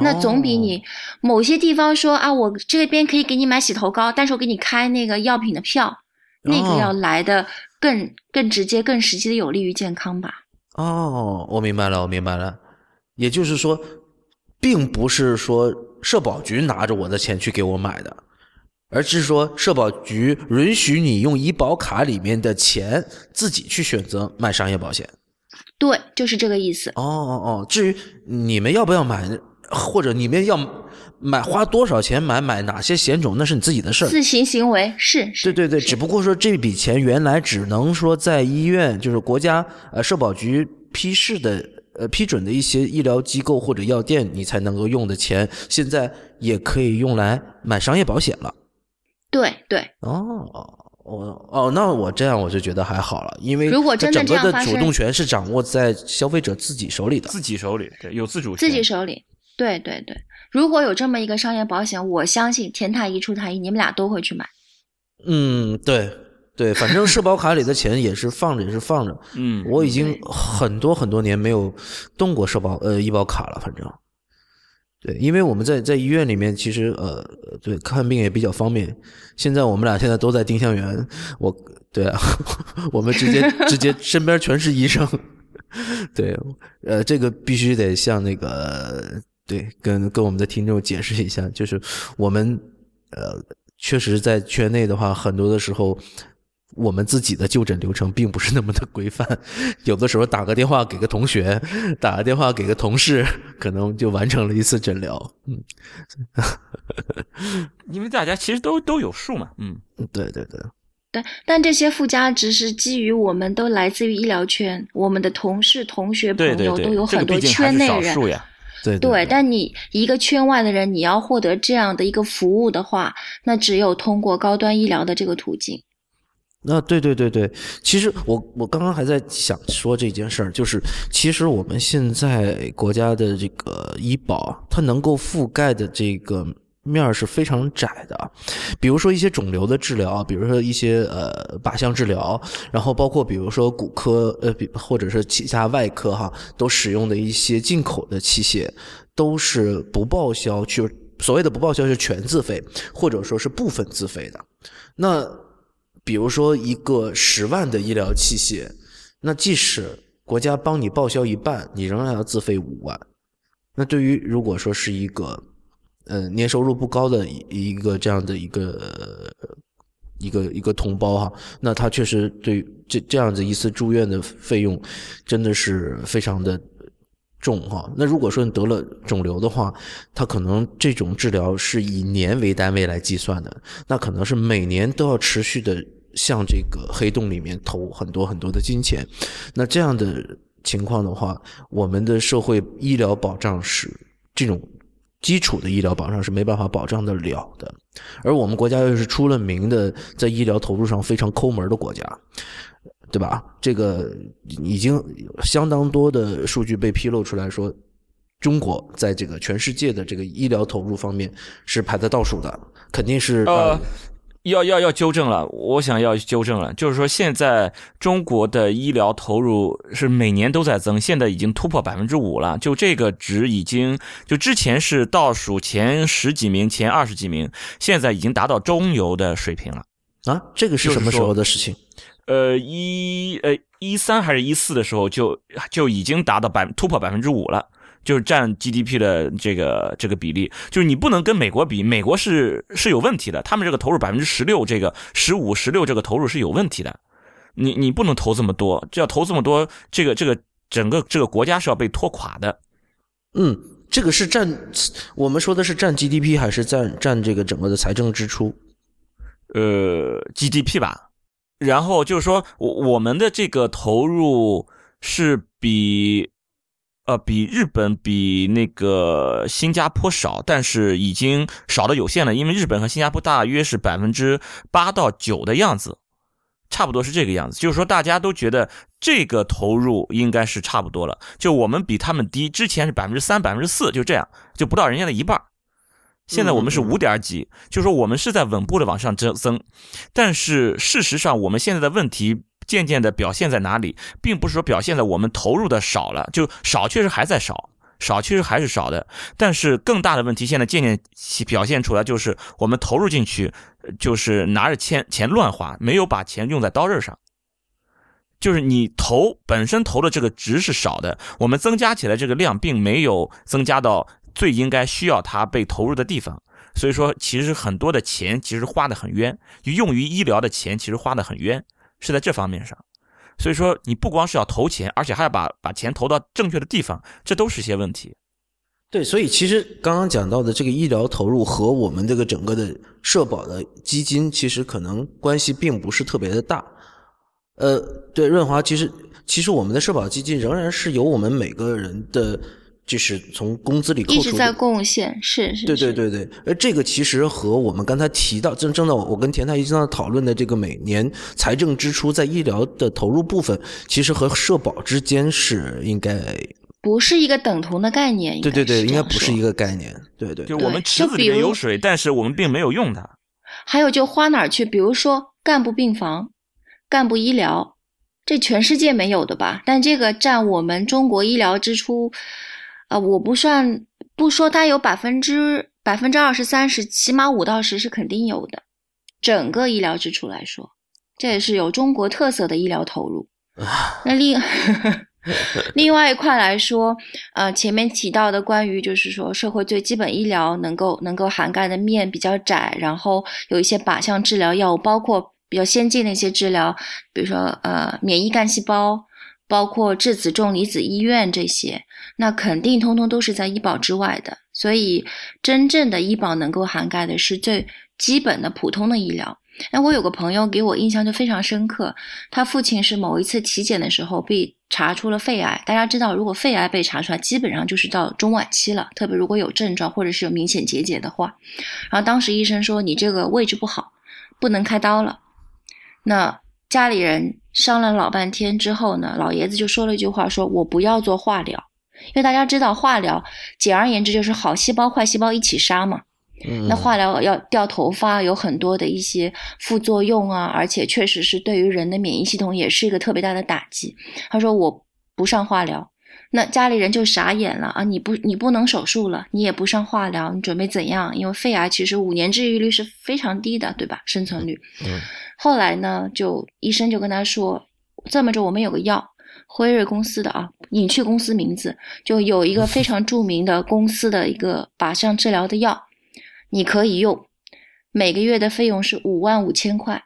那总比你某些地方说啊，我这边可以给你买洗头膏，但是我给你开那个药品的票。那个要来的更更直接、更实际的，有利于健康吧？哦，我明白了，我明白了。也就是说，并不是说社保局拿着我的钱去给我买的，而是说社保局允许你用医保卡里面的钱自己去选择买商业保险。对，就是这个意思。哦哦哦，至于你们要不要买，或者你们要。买花多少钱买买哪些险种，那是你自己的事儿。自行行为是，对对对，只不过说这笔钱原来只能说在医院，就是国家呃社保局批示的呃批准的一些医疗机构或者药店，你才能够用的钱，现在也可以用来买商业保险了。对对。哦，我哦，那我这样我就觉得还好了，因为如果真的整个的主动权是掌握在消费者自己手里的，自己手里，对，有自主权，自己手里，对对对。如果有这么一个商业保险，我相信田太医、出太医，你们俩都会去买。嗯，对对，反正社保卡里的钱也是放着，也是放着。嗯，我已经很多很多年没有动过社保呃医保卡了，反正。对，因为我们在在医院里面，其实呃对看病也比较方便。现在我们俩现在都在丁香园，我对啊，我们直接直接 身边全是医生。对，呃，这个必须得像那个。对，跟跟我们的听众解释一下，就是我们呃，确实在圈内的话，很多的时候，我们自己的就诊流程并不是那么的规范，有的时候打个电话给个同学，打个电话给个同事，可能就完成了一次诊疗。嗯，因为大家其实都都有数嘛。嗯，对对对。但但这些附加值是基于我们都来自于医疗圈，我们的同事、同学、朋友都有很多圈内人。对对，但你一个圈外的人，你要获得这样的一个服务的话，那只有通过高端医疗的这个途径。那对对对对，其实我我刚刚还在想说这件事儿，就是其实我们现在国家的这个医保，它能够覆盖的这个。面是非常窄的，比如说一些肿瘤的治疗，比如说一些呃靶向治疗，然后包括比如说骨科呃，或者是其他外科哈，都使用的一些进口的器械，都是不报销，就所谓的不报销是全自费，或者说是部分自费的。那比如说一个十万的医疗器械，那即使国家帮你报销一半，你仍然要自费五万。那对于如果说是一个。呃，年收入不高的一一个这样的一个一个一个同胞哈，那他确实对这这样子一次住院的费用真的是非常的重哈。那如果说你得了肿瘤的话，他可能这种治疗是以年为单位来计算的，那可能是每年都要持续的向这个黑洞里面投很多很多的金钱。那这样的情况的话，我们的社会医疗保障是这种。基础的医疗保障是没办法保障得了的，而我们国家又是出了名的在医疗投入上非常抠门的国家，对吧？这个已经相当多的数据被披露出来说，中国在这个全世界的这个医疗投入方面是排在倒数的，肯定是呃，要要要纠正了，我想要纠正了，就是说现在中国的医疗投入是每年都在增，现在已经突破百分之五了，就这个值已经就之前是倒数前十几名、前二十几名，现在已经达到中游的水平了啊！这个是什么时候的事情？呃，一呃一三还是一四的时候就就已经达到百突破百分之五了。就是占 GDP 的这个这个比例，就是你不能跟美国比，美国是是有问题的，他们这个投入百分之十六，这个十五十六这个投入是有问题的，你你不能投这么多，就要投这么多，这个这个整个这个国家是要被拖垮的。嗯，这个是占我们说的是占 GDP 还是占占这个整个的财政支出？呃，GDP 吧。然后就是说，我我们的这个投入是比。呃，比日本比那个新加坡少，但是已经少的有限了，因为日本和新加坡大约是百分之八到九的样子，差不多是这个样子。就是说，大家都觉得这个投入应该是差不多了。就我们比他们低，之前是百分之三、百分之四，就这样，就不到人家的一半。现在我们是五点几，就是说我们是在稳步的往上增增，但是事实上我们现在的问题。渐渐的表现在哪里，并不是说表现在我们投入的少了，就少确实还在少，少确实还是少的。但是更大的问题现在渐渐表现出来，就是我们投入进去，就是拿着钱钱乱花，没有把钱用在刀刃上。就是你投本身投的这个值是少的，我们增加起来这个量并没有增加到最应该需要它被投入的地方。所以说，其实很多的钱其实花的很冤，用于医疗的钱其实花的很冤。是在这方面上，所以说你不光是要投钱，而且还要把把钱投到正确的地方，这都是一些问题。对，所以其实刚刚讲到的这个医疗投入和我们这个整个的社保的基金，其实可能关系并不是特别的大。呃，对，润华，其实其实我们的社保基金仍然是由我们每个人的。就是从工资里扣除，一直在贡献，是是。对对对对，而这个其实和我们刚才提到，正正在我跟田太医生讨论的这个每年财政支出在医疗的投入部分，其实和社保之间是应该不是一个等同的概念。对对对，应该不是一个概念。对对，就我们池子里面有水，但是我们并没有用它。还有就花哪儿去？比如说干部病房、干部医疗，这全世界没有的吧？但这个占我们中国医疗支出。啊，我不算不说，它有百分之百分之二十三十，起码五到十是肯定有的。整个医疗支出来说，这也是有中国特色的医疗投入。那另 另外一块来说，呃，前面提到的关于就是说社会最基本医疗能够能够涵盖的面比较窄，然后有一些靶向治疗药物，包括比较先进的一些治疗，比如说呃免疫干细胞。包括质子重离子医院这些，那肯定通通都是在医保之外的。所以，真正的医保能够涵盖的是最基本的普通的医疗。那，我有个朋友给我印象就非常深刻，他父亲是某一次体检的时候被查出了肺癌。大家知道，如果肺癌被查出来，基本上就是到中晚期了，特别如果有症状或者是有明显结节的话。然后当时医生说你这个位置不好，不能开刀了。那家里人。商量老半天之后呢，老爷子就说了一句话：“说我不要做化疗，因为大家知道化疗，简而言之就是好细胞坏细胞一起杀嘛。那化疗要掉头发，有很多的一些副作用啊，而且确实是对于人的免疫系统也是一个特别大的打击。”他说：“我不上化疗。”那家里人就傻眼了啊！你不你不能手术了，你也不上化疗，你准备怎样？因为肺癌其实五年治愈率是非常低的，对吧？生存率。嗯。后来呢，就医生就跟他说：“这么着，我们有个药，辉瑞公司的啊，隐去公司名字，就有一个非常著名的公司的一个靶向治疗的药，你可以用，每个月的费用是五万五千块。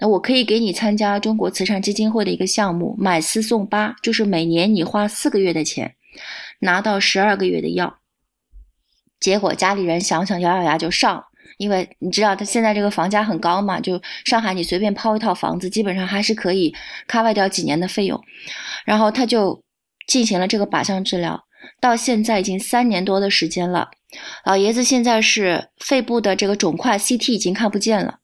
那我可以给你参加中国慈善基金会的一个项目，买四送八，就是每年你花四个月的钱，拿到十二个月的药。结果家里人想想，咬咬牙就上了。”因为你知道，他现在这个房价很高嘛，就上海你随便抛一套房子，基本上还是可以 cover 掉几年的费用。然后他就进行了这个靶向治疗，到现在已经三年多的时间了。老爷子现在是肺部的这个肿块 CT 已经看不见了，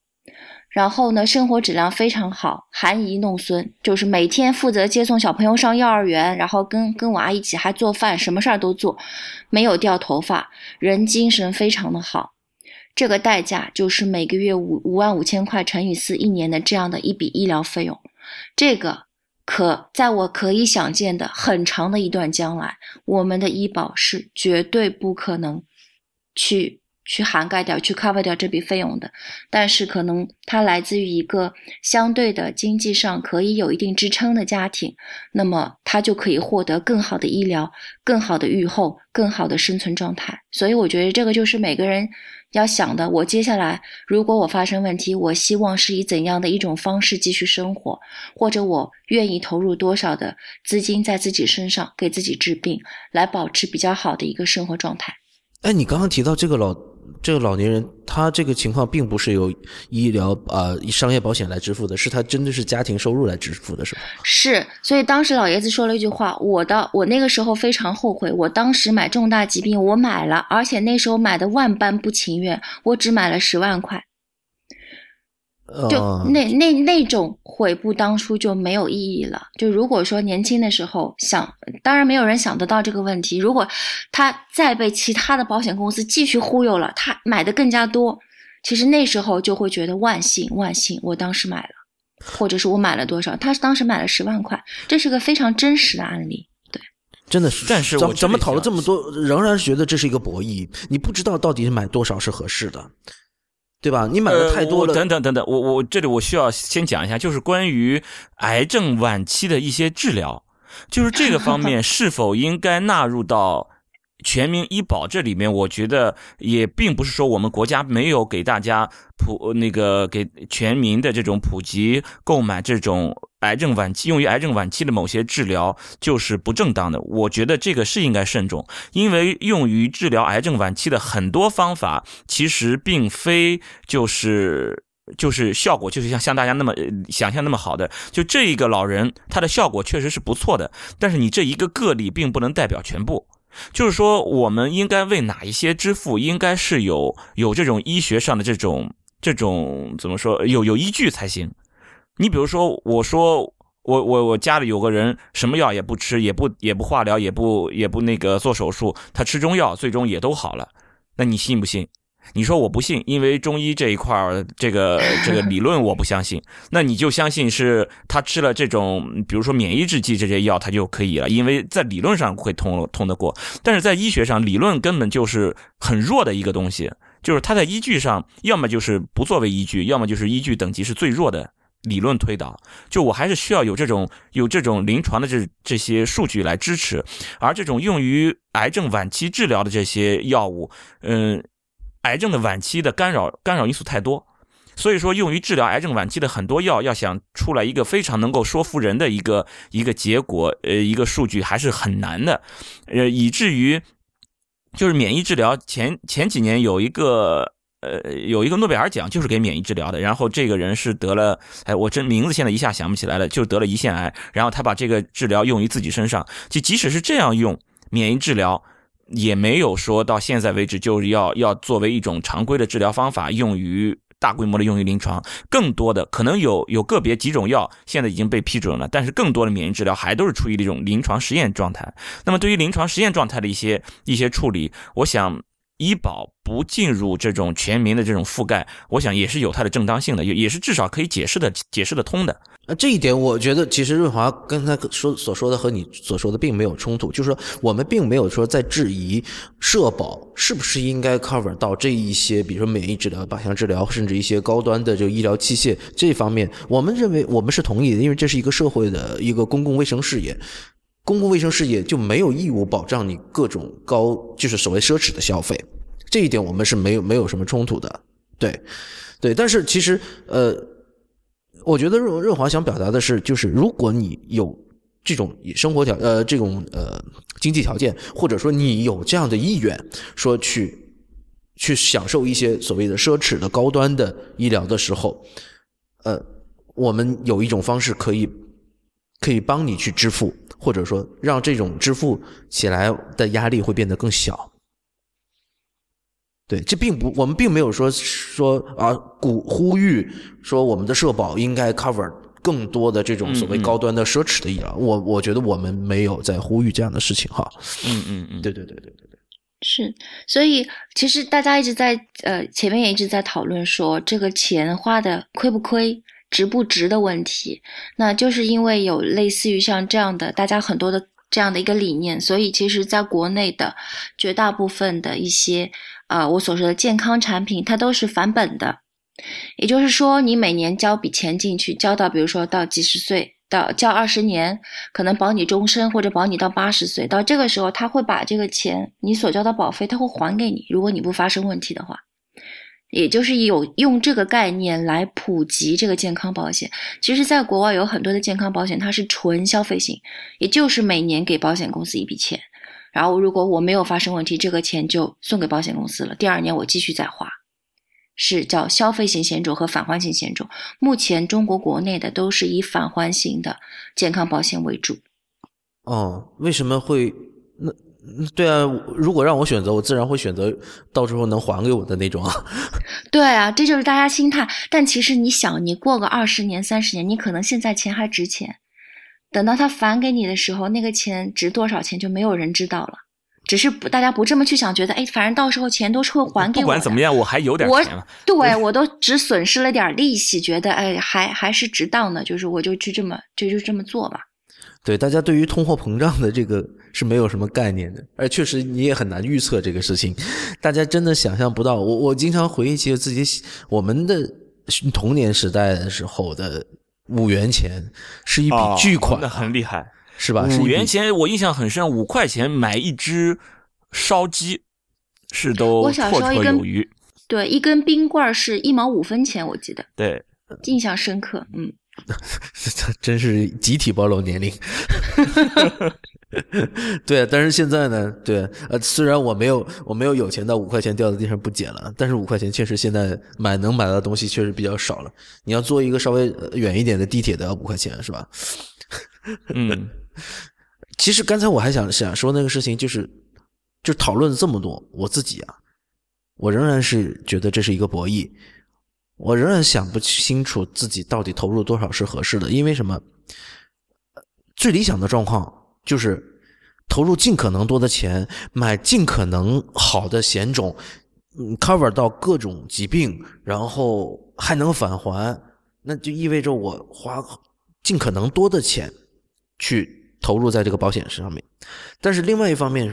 然后呢，生活质量非常好，含饴弄孙，就是每天负责接送小朋友上幼儿园，然后跟跟娃一起还做饭，什么事儿都做，没有掉头发，人精神非常的好。这个代价就是每个月五五万五千块乘以四，一年的这样的一笔医疗费用。这个可在我可以想见的很长的一段将来，我们的医保是绝对不可能去。去涵盖掉、去 cover 掉这笔费用的，但是可能它来自于一个相对的经济上可以有一定支撑的家庭，那么他就可以获得更好的医疗、更好的预后、更好的生存状态。所以我觉得这个就是每个人要想的：我接下来如果我发生问题，我希望是以怎样的一种方式继续生活，或者我愿意投入多少的资金在自己身上给自己治病，来保持比较好的一个生活状态。哎，你刚刚提到这个老。这个老年人，他这个情况并不是由医疗啊商业保险来支付的，是他真的是家庭收入来支付的，是吧？是，所以当时老爷子说了一句话，我的我那个时候非常后悔，我当时买重大疾病我买了，而且那时候买的万般不情愿，我只买了十万块。就那那那种悔不当初就没有意义了。就如果说年轻的时候想，当然没有人想得到这个问题。如果他再被其他的保险公司继续忽悠了，他买的更加多，其实那时候就会觉得万幸万幸，我当时买了，或者是我买了多少？他当时买了十万块，这是个非常真实的案例。对，真的是。但是我咱们讨论这么多，仍然是觉得这是一个博弈，你不知道到底买多少是合适的。对吧？你买的太多了。等等等等，我我这里我需要先讲一下，就是关于癌症晚期的一些治疗，就是这个方面 是否应该纳入到全民医保这里面？我觉得也并不是说我们国家没有给大家普那个给全民的这种普及购买这种。癌症晚期用于癌症晚期的某些治疗就是不正当的，我觉得这个是应该慎重，因为用于治疗癌症晚期的很多方法其实并非就是就是效果就是像像大家那么想象那么好的。就这一个老人他的效果确实是不错的，但是你这一个个例并不能代表全部。就是说，我们应该为哪一些支付，应该是有有这种医学上的这种这种怎么说有有依据才行。你比如说，我说我我我家里有个人，什么药也不吃，也不也不化疗，也不也不那个做手术，他吃中药，最终也都好了。那你信不信？你说我不信，因为中医这一块儿，这个这个理论我不相信。那你就相信是他吃了这种，比如说免疫制剂这些药，他就可以了，因为在理论上会通通得过。但是在医学上，理论根本就是很弱的一个东西，就是它在依据上，要么就是不作为依据，要么就是依据等级是最弱的。理论推导，就我还是需要有这种有这种临床的这这些数据来支持，而这种用于癌症晚期治疗的这些药物，嗯，癌症的晚期的干扰干扰因素太多，所以说用于治疗癌症晚期的很多药，要想出来一个非常能够说服人的一个一个结果，呃，一个数据还是很难的，呃，以至于就是免疫治疗前前几年有一个。呃，有一个诺贝尔奖就是给免疫治疗的，然后这个人是得了，哎，我真名字现在一下想不起来了，就得了胰腺癌，然后他把这个治疗用于自己身上，就即使是这样用免疫治疗，也没有说到现在为止就是要要作为一种常规的治疗方法用于大规模的用于临床，更多的可能有有个别几种药现在已经被批准了，但是更多的免疫治疗还都是处于一种临床实验状态。那么对于临床实验状态的一些一些处理，我想。医保不进入这种全民的这种覆盖，我想也是有它的正当性的，也也是至少可以解释的、解释得通的。那这一点，我觉得其实润华刚才说所说的和你所说的并没有冲突，就是说我们并没有说在质疑社保是不是应该 cover 到这一些，比如说免疫治疗、靶向治疗，甚至一些高端的这个医疗器械这方面，我们认为我们是同意的，因为这是一个社会的一个公共卫生事业。公共卫生事业就没有义务保障你各种高，就是所谓奢侈的消费，这一点我们是没有没有什么冲突的，对，对。但是其实，呃，我觉得润润华想表达的是，就是如果你有这种生活条，呃，这种呃经济条件，或者说你有这样的意愿，说去去享受一些所谓的奢侈的高端的医疗的时候，呃，我们有一种方式可以可以帮你去支付。或者说，让这种支付起来的压力会变得更小。对，这并不，我们并没有说说啊，鼓呼吁说我们的社保应该 cover 更多的这种所谓高端的奢侈的医疗。我我觉得我们没有在呼吁这样的事情哈。嗯嗯嗯，对对对对对对。是，所以其实大家一直在呃前面也一直在讨论说这个钱花的亏不亏、值不值的问题。那就是因为有类似于像这样的大家很多的这样的一个理念，所以其实在国内的绝大部分的一些啊我所说的健康产品，它都是返本的。也就是说，你每年交笔钱进去，交到比如说到几十岁。到交二十年，可能保你终身，或者保你到八十岁。到这个时候，他会把这个钱，你所交的保费，他会还给你。如果你不发生问题的话，也就是有用这个概念来普及这个健康保险。其实，在国外有很多的健康保险，它是纯消费型，也就是每年给保险公司一笔钱，然后如果我没有发生问题，这个钱就送给保险公司了。第二年我继续再花。是叫消费型险种和返还型险种。目前中国国内的都是以返还型的健康保险为主。哦，为什么会？那对啊，如果让我选择，我自然会选择到时候能还给我的那种啊。对啊，这就是大家心态。但其实你想，你过个二十年、三十年，你可能现在钱还值钱，等到他返给你的时候，那个钱值多少钱就没有人知道了。只是不，大家不这么去想，觉得哎，反正到时候钱都是会还给我。不管怎么样，我还有点钱。对，我都只损失了点利息，觉得哎，还还是值当的，就是我就去这么就就这么做吧。对，大家对于通货膨胀的这个是没有什么概念的，而确实你也很难预测这个事情，大家真的想象不到。我我经常回忆起自己我们的童年时代的时候的五元钱是一笔巨款，那很厉害。是吧？五元钱我印象很深，五块钱买一只烧鸡是都绰绰有余。对，一根冰棍是一毛五分钱，我记得。对，印象深刻。嗯，真是集体暴露年龄。对，但是现在呢？对，呃，虽然我没有我没有有钱到五块钱掉在地上不捡了，但是五块钱确实现在买能买到的东西确实比较少了。你要坐一个稍微远一点的地铁都要五块钱，是吧？嗯。其实刚才我还想想说那个事情，就是就讨论这么多，我自己啊，我仍然是觉得这是一个博弈，我仍然想不清楚自己到底投入多少是合适的。因为什么？最理想的状况就是投入尽可能多的钱，买尽可能好的险种，嗯，cover 到各种疾病，然后还能返还，那就意味着我花尽可能多的钱去。投入在这个保险上面，但是另外一方面，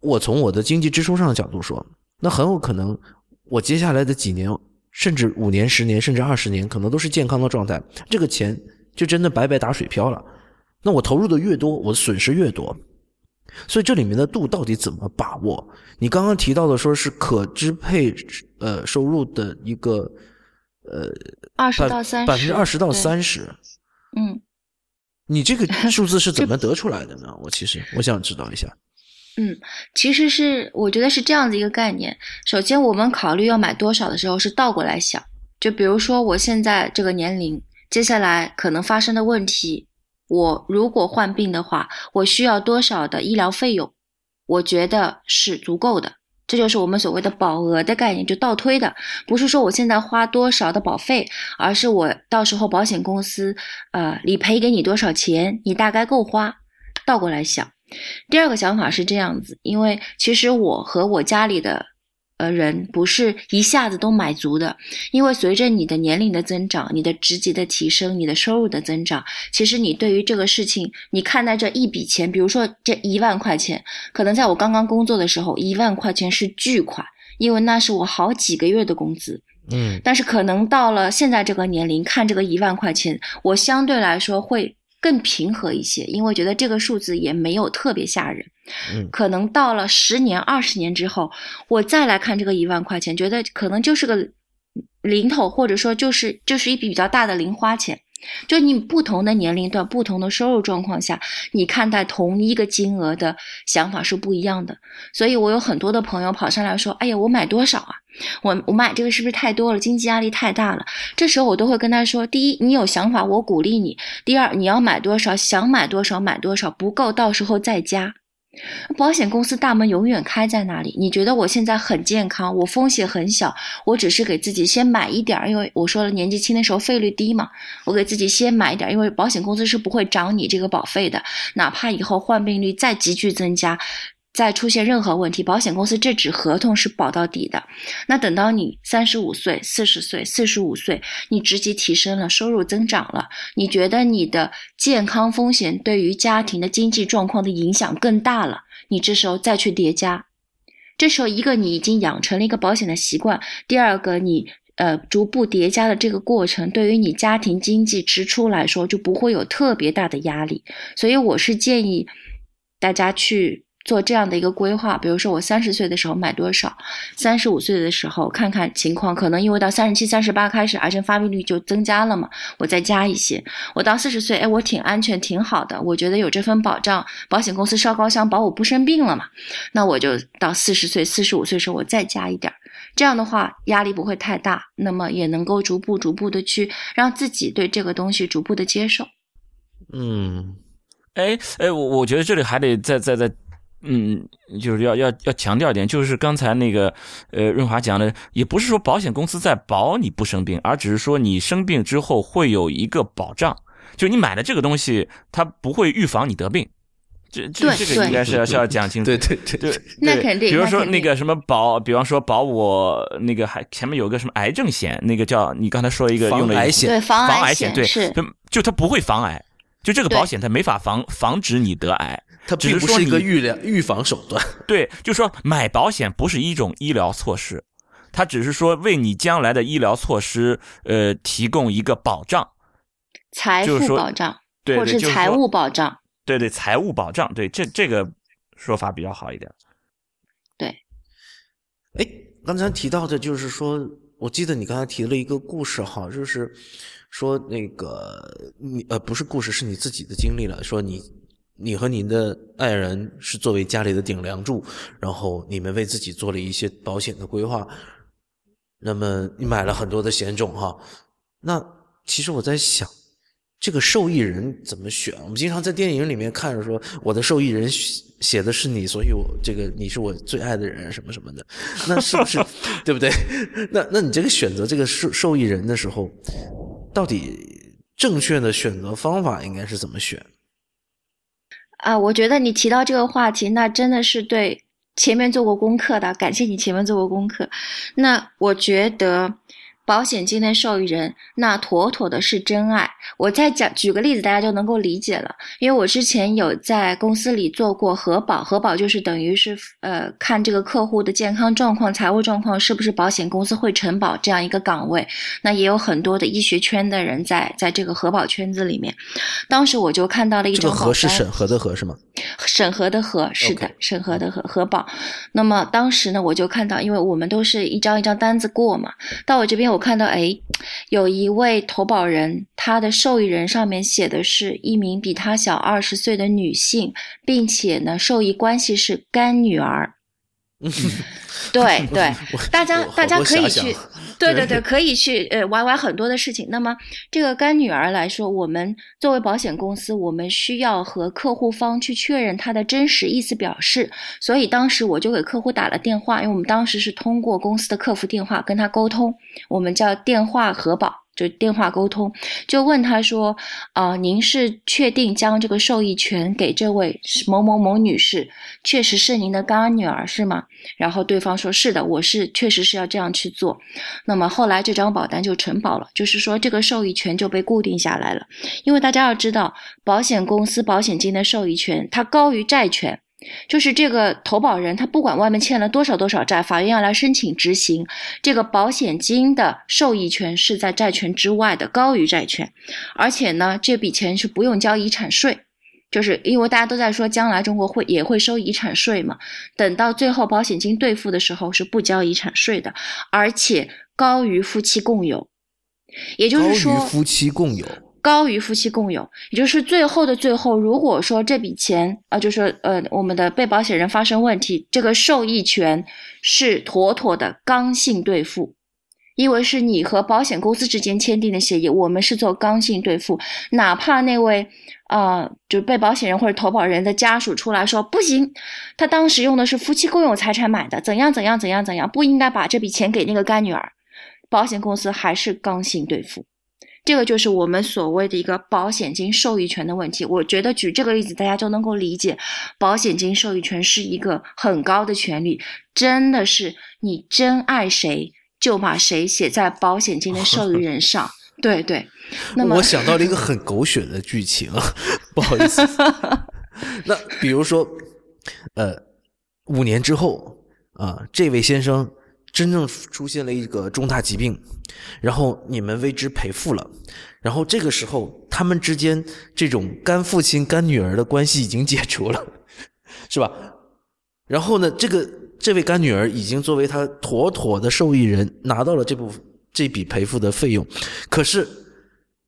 我从我的经济支出上的角度说，那很有可能我接下来的几年，甚至五年、十年，甚至二十年，可能都是健康的状态，这个钱就真的白白打水漂了。那我投入的越多，我的损失越多。所以这里面的度到底怎么把握？你刚刚提到的说是可支配呃收入的一个呃二十到三十百分之二十到三十，嗯。你这个 数字是怎么得出来的呢？我其实我想知道一下。嗯，其实是我觉得是这样的一个概念。首先，我们考虑要买多少的时候是倒过来想。就比如说，我现在这个年龄，接下来可能发生的问题，我如果患病的话，我需要多少的医疗费用？我觉得是足够的。这就是我们所谓的保额的概念，就倒推的，不是说我现在花多少的保费，而是我到时候保险公司呃理赔给你多少钱，你大概够花。倒过来想，第二个想法是这样子，因为其实我和我家里的。呃，人不是一下子都买足的，因为随着你的年龄的增长，你的职级的提升，你的收入的增长，其实你对于这个事情，你看待这一笔钱，比如说这一万块钱，可能在我刚刚工作的时候，一万块钱是巨款，因为那是我好几个月的工资。嗯，但是可能到了现在这个年龄，看这个一万块钱，我相对来说会。更平和一些，因为觉得这个数字也没有特别吓人。嗯，可能到了十年、二十年之后，我再来看这个一万块钱，觉得可能就是个零头，或者说就是就是一笔比较大的零花钱。就你不同的年龄段、不同的收入状况下，你看待同一个金额的想法是不一样的。所以我有很多的朋友跑上来说：“哎呀，我买多少啊？我我买这个是不是太多了？经济压力太大了。”这时候我都会跟他说：“第一，你有想法，我鼓励你；第二，你要买多少，想买多少买多少，不够到时候再加。”保险公司大门永远开在那里。你觉得我现在很健康，我风险很小，我只是给自己先买一点儿，因为我说了年纪轻的时候费率低嘛，我给自己先买一点儿，因为保险公司是不会涨你这个保费的，哪怕以后患病率再急剧增加，再出现任何问题，保险公司这纸合同是保到底的。那等到你三十五岁、四十岁、四十五岁，你职级提升了，收入增长了，你觉得你的健康风险对于家庭的经济状况的影响更大了，你这时候再去叠加，这时候一个你已经养成了一个保险的习惯，第二个你呃逐步叠加的这个过程，对于你家庭经济支出来说就不会有特别大的压力。所以我是建议大家去。做这样的一个规划，比如说我三十岁的时候买多少，三十五岁的时候看看情况，可能因为到三十七、三十八开始癌症发病率就增加了嘛，我再加一些。我到四十岁，哎，我挺安全、挺好的，我觉得有这份保障，保险公司烧高香保我不生病了嘛，那我就到四十岁、四十五岁时候我再加一点儿，这样的话压力不会太大，那么也能够逐步、逐步的去让自己对这个东西逐步的接受。嗯，哎哎，我我觉得这里还得再再再。嗯，就是要要要强调一点，就是刚才那个呃润华讲的，也不是说保险公司在保你不生病，而只是说你生病之后会有一个保障，就你买的这个东西，它不会预防你得病。这这这个应该是要是要讲清楚。对对对对，那肯定。比如说那个什么保，比方说保我那个还前面有个什么癌症险，那个叫你刚才说一个用的癌险，对防癌险，对，就它不会防癌，就这个保险它没法防防止你得癌。它并不是一个预疗预防手段，对，就说买保险不是一种医疗措施，它只是说为你将来的医疗措施呃提供一个保障，财富保障，对，或者是财务保障，对对，财务保障，对，这这个说法比较好一点。对，哎，刚才提到的就是说，我记得你刚才提了一个故事哈，就是说那个你呃不是故事，是你自己的经历了，说你。你和您的爱人是作为家里的顶梁柱，然后你们为自己做了一些保险的规划，那么你买了很多的险种哈。那其实我在想，这个受益人怎么选？我们经常在电影里面看着说，我的受益人写的是你，所以我这个你是我最爱的人什么什么的，那是不是 对不对？那那你这个选择这个受受益人的时候，到底正确的选择方法应该是怎么选？啊，我觉得你提到这个话题，那真的是对前面做过功课的，感谢你前面做过功课。那我觉得。保险金的受益人，那妥妥的是真爱。我再讲举个例子，大家就能够理解了。因为我之前有在公司里做过核保，核保就是等于是呃看这个客户的健康状况、财务状况是不是保险公司会承保这样一个岗位。那也有很多的医学圈的人在在这个核保圈子里面。当时我就看到了一张核是审核的核是吗？审核的核是的，审核的核核保。那么当时呢，我就看到，因为我们都是一张一张单子过嘛，到我这边我。我看到，哎，有一位投保人，他的受益人上面写的是一名比他小二十岁的女性，并且呢，受益关系是干女儿。对对，大家大家可以去，对对 对，可以去呃玩玩很多的事情。那么这个干女儿来说，我们作为保险公司，我们需要和客户方去确认他的真实意思表示。所以当时我就给客户打了电话，因为我们当时是通过公司的客服电话跟他沟通，我们叫电话核保。就电话沟通，就问他说：“啊，您是确定将这个受益权给这位某某某女士，确实是您的干女儿是吗？”然后对方说：“是的，我是确实是要这样去做。”那么后来这张保单就承保了，就是说这个受益权就被固定下来了。因为大家要知道，保险公司保险金的受益权它高于债权。就是这个投保人，他不管外面欠了多少多少债，法院要来申请执行，这个保险金的受益权是在债权之外的，高于债权。而且呢，这笔钱是不用交遗产税，就是因为大家都在说将来中国会也会收遗产税嘛。等到最后保险金兑付的时候是不交遗产税的，而且高于夫妻共有，也就是说夫妻共有。高于夫妻共有，也就是最后的最后，如果说这笔钱啊，就是呃，我们的被保险人发生问题，这个受益权是妥妥的刚性兑付，因为是你和保险公司之间签订的协议，我们是做刚性兑付，哪怕那位啊，就被保险人或者投保人的家属出来说不行，他当时用的是夫妻共有财产买的，怎样怎样怎样怎样，不应该把这笔钱给那个干女儿，保险公司还是刚性兑付。这个就是我们所谓的一个保险金受益权的问题。我觉得举这个例子，大家就能够理解，保险金受益权是一个很高的权利，真的是你真爱谁就把谁写在保险金的受益人 上。对对，那么我想到了一个很狗血的剧情啊，不好意思。那比如说，呃，五年之后啊，这位先生真正出现了一个重大疾病，然后你们为之赔付了，然后这个时候他们之间这种干父亲干女儿的关系已经解除了，是吧？然后呢，这个这位干女儿已经作为他妥妥的受益人，拿到了这部。这笔赔付的费用，可是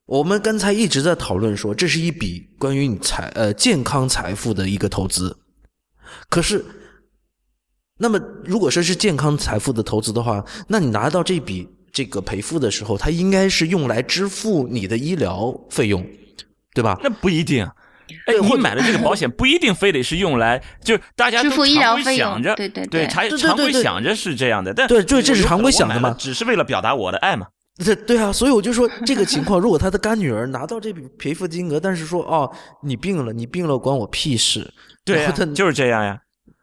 我们刚才一直在讨论说，这是一笔关于你财呃健康财富的一个投资。可是，那么如果说是健康财富的投资的话，那你拿到这笔这个赔付的时候，它应该是用来支付你的医疗费用，对吧？那不一定。哎，你买了这个保险不一定非得是用来，就是大家都常规想着，对对对，常常规想着是这样的，但对，对，这是常规想的嘛，只是为了表达我的爱嘛。对对啊，所以我就说这个情况，如果他的干女儿拿到这笔赔付金额，但是说哦，你病了，你病了，关我屁事。对啊，就是这样呀。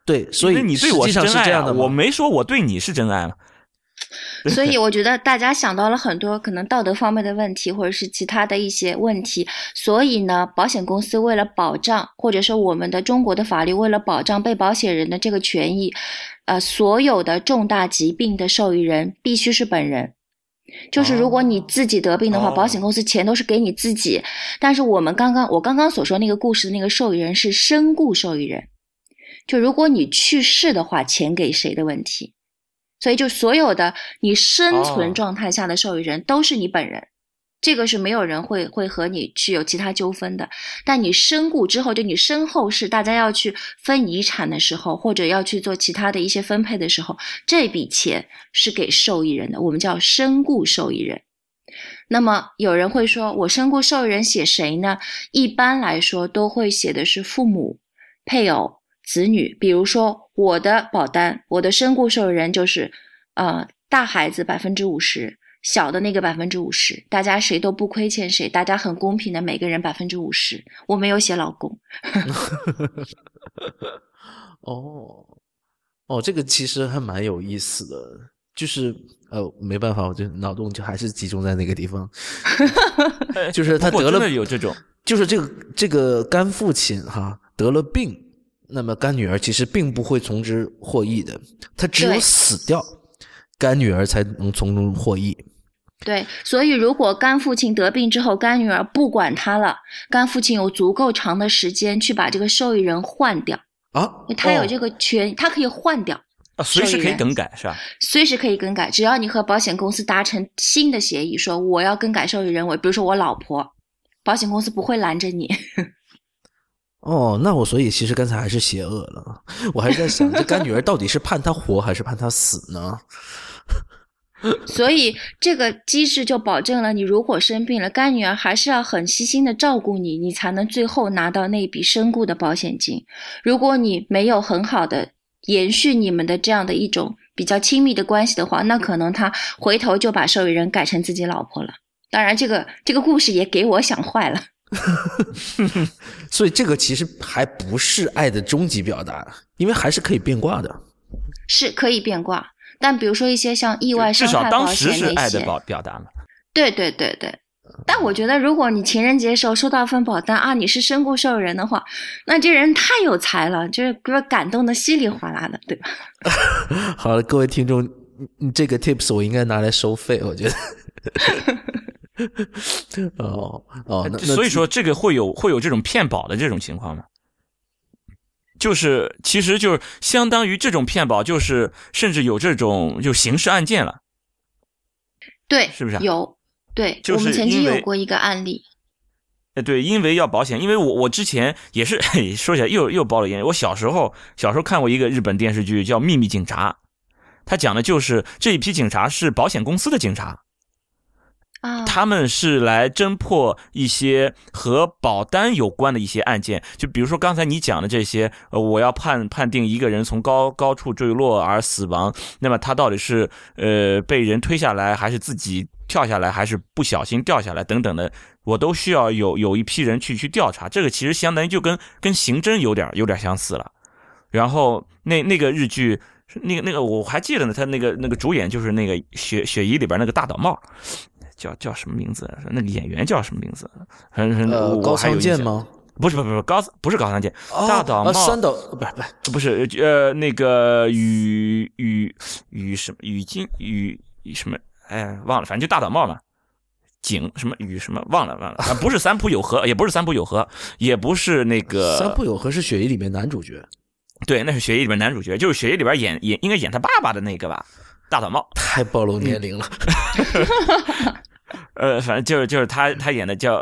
对，所以你对我是真爱啊，我没说我对你是真爱嘛。所以我觉得大家想到了很多可能道德方面的问题，或者是其他的一些问题。所以呢，保险公司为了保障，或者说我们的中国的法律为了保障被保险人的这个权益，呃，所有的重大疾病的受益人必须是本人。就是如果你自己得病的话，保险公司钱都是给你自己。但是我们刚刚我刚刚所说那个故事的那个受益人是身故受益人，就如果你去世的话，钱给谁的问题。所以，就所有的你生存状态下的受益人都是你本人，这个是没有人会会和你去有其他纠纷的。但你身故之后，就你身后事，大家要去分遗产的时候，或者要去做其他的一些分配的时候，这笔钱是给受益人的，我们叫身故受益人。那么有人会说，我身故受益人写谁呢？一般来说，都会写的是父母、配偶。子女，比如说我的保单，我的身故受益人就是，呃，大孩子百分之五十，小的那个百分之五十，大家谁都不亏欠谁，大家很公平的，每个人百分之五十。我没有写老公。哦，哦，这个其实还蛮有意思的，就是呃，没办法，我就脑洞就还是集中在那个地方，就是他得了有这种，就是这个这个干父亲哈得了病。那么干女儿其实并不会从之获益的，她只有死掉，干女儿才能从中获益。对，所以如果干父亲得病之后，干女儿不管他了，干父亲有足够长的时间去把这个受益人换掉啊，他有这个权，他可以换掉啊，随时可以更改是吧？随时可以更改，只要你和保险公司达成新的协议，说我要更改受益人，为比如说我老婆，保险公司不会拦着你。哦，那我所以其实刚才还是邪恶了，我还是在想，这干女儿到底是判他活还是判他死呢？所以这个机制就保证了，你如果生病了，干女儿还是要很细心的照顾你，你才能最后拿到那笔身故的保险金。如果你没有很好的延续你们的这样的一种比较亲密的关系的话，那可能他回头就把受益人改成自己老婆了。当然，这个这个故事也给我想坏了。所以这个其实还不是爱的终极表达，因为还是可以变卦的。是可以变卦，但比如说一些像意外伤害保险那些，至少当时是爱的表表达嘛。对对对对。但我觉得，如果你情人节时候收到份保单啊，你是身故受益人的话，那这人太有才了，就是给我感动的稀里哗啦的，对吧？好了，各位听众，你这个 tips 我应该拿来收费，我觉得。哦 哦，所以说这个会有会有这种骗保的这种情况吗？就是其实就是相当于这种骗保，就是甚至有这种就刑事案件了。对，是不是有？对，我们曾经有过一个案例。哎，对，因为要保险，因为我我之前也是 说起来又又报了烟。我小时候小时候看过一个日本电视剧叫《秘密警察》，他讲的就是这一批警察是保险公司的警察。他们是来侦破一些和保单有关的一些案件，就比如说刚才你讲的这些，呃，我要判判定一个人从高高处坠落而死亡，那么他到底是呃被人推下来，还是自己跳下来还是不小心掉下来等等的，我都需要有有一批人去去调查。这个其实相当于就跟跟刑侦有点有点相似了。然后那那个日剧，那个那个我还记得呢，他那个那个主演就是那个雪雪姨里边那个大岛茂，叫叫什么名字？那个演员叫什么名字？很很呃，高仓健吗？不是不是不是高不是高仓健，大岛茂三岛不是不是不是呃那个雨雨雨什么雨金雨什么哎忘了，反正就大岛茂嘛。景什么雨什么忘了忘了啊，不是三浦友和，也不是三浦友和，也不是那个 三浦友和是雪姨里面男主角。对，那是雪姨里面男主角，就是雪姨里边演演应该演他爸爸的那个吧，大岛茂。太暴露年龄了。呃，反正就是就是他他演的叫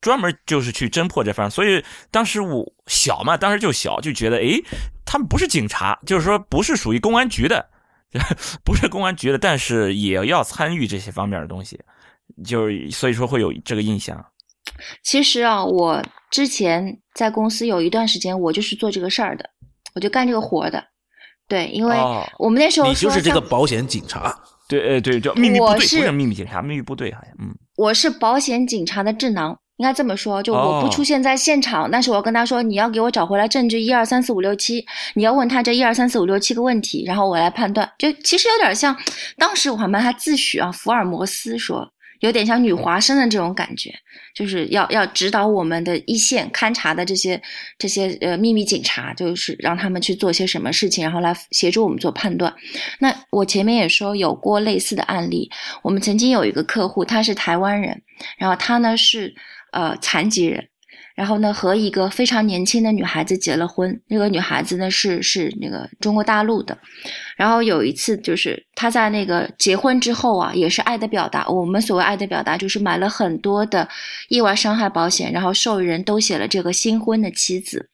专门就是去侦破这方，所以当时我小嘛，当时就小就觉得，诶，他们不是警察，就是说不是属于公安局的，不是公安局的，但是也要参与这些方面的东西，就是所以说会有这个印象。其实啊，我之前在公司有一段时间，我就是做这个事儿的。我就干这个活的，对，因为我们那时候你就是这个保险警察，对，呃，对，叫秘密部队，不是秘密警察，秘密部队好像，嗯，我是保险警察的智囊，应该这么说，就我不出现在现场，但是我要跟他说，你要给我找回来证据一二三四五六七，你要问他这一二三四五六七个问题，然后我来判断，就其实有点像，当时我还帮他自诩啊，福尔摩斯说。有点像女华生的这种感觉，就是要要指导我们的一线勘察的这些这些呃秘密警察，就是让他们去做些什么事情，然后来协助我们做判断。那我前面也说有过类似的案例，我们曾经有一个客户，他是台湾人，然后他呢是呃残疾人。然后呢，和一个非常年轻的女孩子结了婚。那个女孩子呢，是是那个中国大陆的。然后有一次，就是他在那个结婚之后啊，也是爱的表达。我们所谓爱的表达，就是买了很多的意外伤害保险，然后受益人都写了这个新婚的妻子。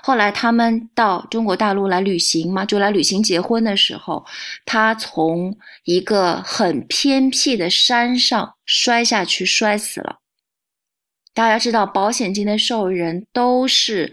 后来他们到中国大陆来旅行嘛，就来旅行结婚的时候，他从一个很偏僻的山上摔下去，摔死了。大家知道，保险金的受益人都是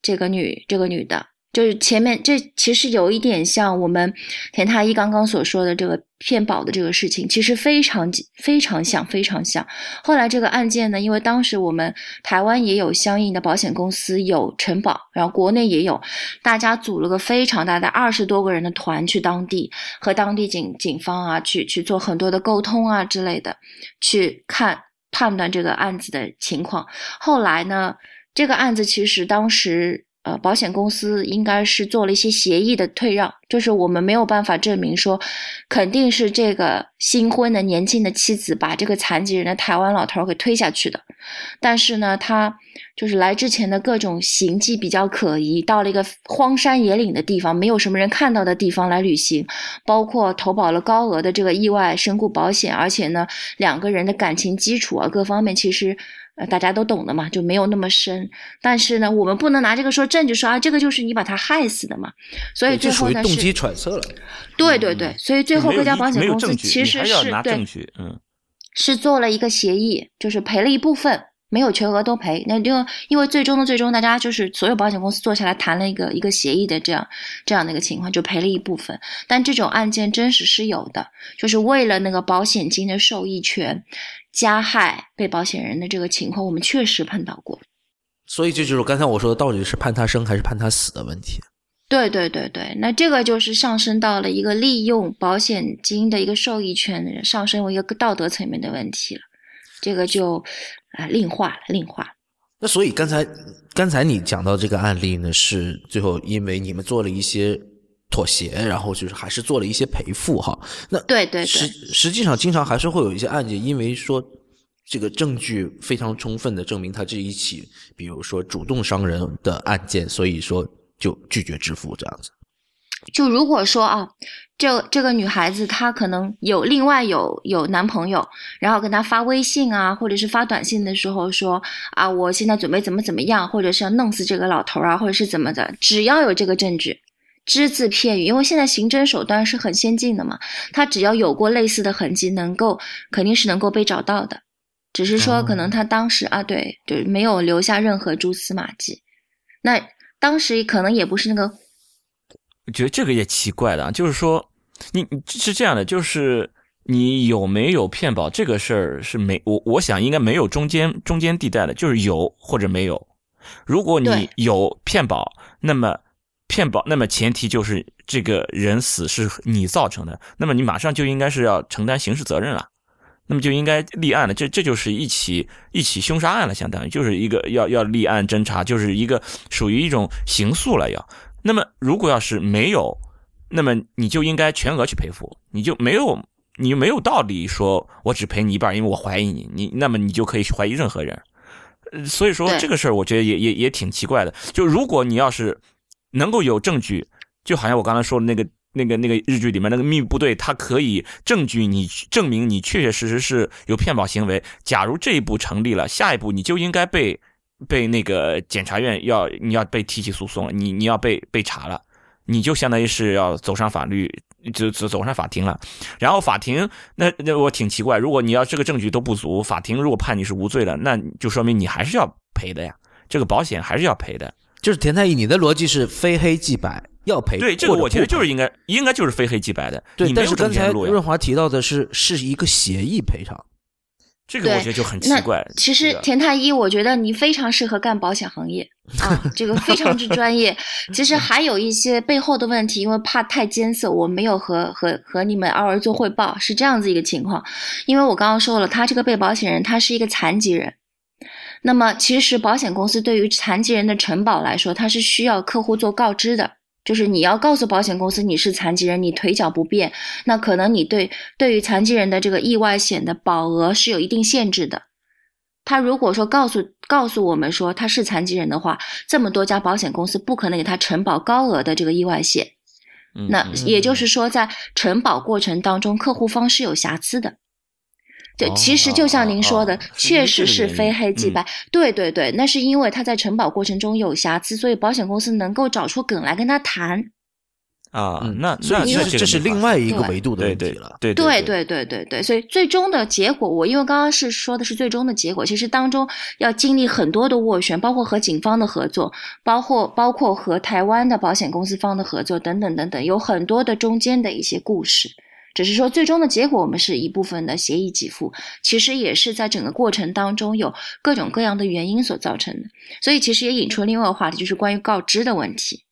这个女，这个女的，就是前面这其实有一点像我们田太医刚刚所说的这个骗保的这个事情，其实非常非常像，非常像。后来这个案件呢，因为当时我们台湾也有相应的保险公司有承保，然后国内也有，大家组了个非常大的二十多个人的团去当地和当地警警方啊去去做很多的沟通啊之类的，去看。判断这个案子的情况，后来呢，这个案子其实当时呃，保险公司应该是做了一些协议的退让，就是我们没有办法证明说，肯定是这个新婚的年轻的妻子把这个残疾人的台湾老头给推下去的，但是呢，他。就是来之前的各种行迹比较可疑，到了一个荒山野岭的地方，没有什么人看到的地方来旅行，包括投保了高额的这个意外身故保险，而且呢，两个人的感情基础啊，各方面其实呃大家都懂的嘛，就没有那么深。但是呢，我们不能拿这个说证据，说啊这个就是你把他害死的嘛。所以最后呢是动机揣测了。对对对，所以最后各家保险公司其实是对，嗯，是做了一个协议，就是赔了一部分。没有全额都赔，那就因为最终的最终，大家就是所有保险公司坐下来谈了一个一个协议的这样这样的一个情况，就赔了一部分。但这种案件真实是有的，就是为了那个保险金的受益权，加害被保险人的这个情况，我们确实碰到过。所以这就是刚才我说的，到底是判他生还是判他死的问题。对对对对，那这个就是上升到了一个利用保险金的一个受益权，上升为一个道德层面的问题了。这个就。啊，另化了，另化。那所以刚才刚才你讲到这个案例呢，是最后因为你们做了一些妥协，然后就是还是做了一些赔付哈。那对对对，实实际上经常还是会有一些案件，因为说这个证据非常充分的证明他这一起，比如说主动伤人的案件，所以说就拒绝支付这样子。就如果说啊。这这个女孩子她可能有另外有有男朋友，然后跟他发微信啊，或者是发短信的时候说啊，我现在准备怎么怎么样，或者是要弄死这个老头啊，或者是怎么的，只要有这个证据，只字片语，因为现在刑侦手段是很先进的嘛，他只要有过类似的痕迹，能够肯定是能够被找到的，只是说可能他当时啊，对，就没有留下任何蛛丝马迹，那当时可能也不是那个。我觉得这个也奇怪的，就是说，你是这样的，就是你有没有骗保这个事儿是没我我想应该没有中间中间地带的，就是有或者没有。如果你有骗保，那么骗保，那么前提就是这个人死是你造成的，那么你马上就应该是要承担刑事责任了，那么就应该立案了。这这就是一起一起凶杀案了，相当于就是一个要要立案侦查，就是一个属于一种刑诉了要。那么如果要是没有，那么你就应该全额去赔付，你就没有你就没有道理说我只赔你一半，因为我怀疑你，你那么你就可以怀疑任何人。所以说这个事儿，我觉得也也也挺奇怪的。就如果你要是能够有证据，就好像我刚才说的那个那个那个日剧里面那个秘密部队，他可以证据你证明你确确实实是有骗保行为。假如这一步成立了，下一步你就应该被被那个检察院要你要被提起诉讼了，你你要被被查了，你就相当于是要走上法律。就走走上法庭了，然后法庭那那我挺奇怪，如果你要这个证据都不足，法庭如果判你是无罪了，那就说明你还是要赔的呀，这个保险还是要赔的。就是田太医，你的逻辑是非黑即白，要赔。对，这个我觉得就是应该应该就是非黑即白的。对，但是刚才润华提到的是是一个协议赔偿。这个我觉得就很奇怪。其实田太医，我觉得你非常适合干保险行业 啊，这个非常之专业。其实还有一些背后的问题，因为怕太艰涩，我没有和和和你们二位做汇报，是这样子一个情况。因为我刚刚说了，他这个被保险人他是一个残疾人，那么其实保险公司对于残疾人的承保来说，它是需要客户做告知的。就是你要告诉保险公司你是残疾人，你腿脚不便，那可能你对对于残疾人的这个意外险的保额是有一定限制的。他如果说告诉告诉我们说他是残疾人的话，这么多家保险公司不可能给他承保高额的这个意外险。那也就是说，在承保过程当中，客户方是有瑕疵的。对，其实就像您说的，确实是非黑即白。对对对，那是因为他在承保过程中有瑕疵，所以保险公司能够找出梗来跟他谈。啊，那所以这这是另外一个维度的问题了。对对对对对对，所以最终的结果，我因为刚刚是说的是最终的结果，其实当中要经历很多的斡旋，包括和警方的合作，包括包括和台湾的保险公司方的合作等等等等，有很多的中间的一些故事。只是说，最终的结果我们是一部分的协议给付，其实也是在整个过程当中有各种各样的原因所造成的。所以，其实也引出另外一个话题，就是关于告知的问题。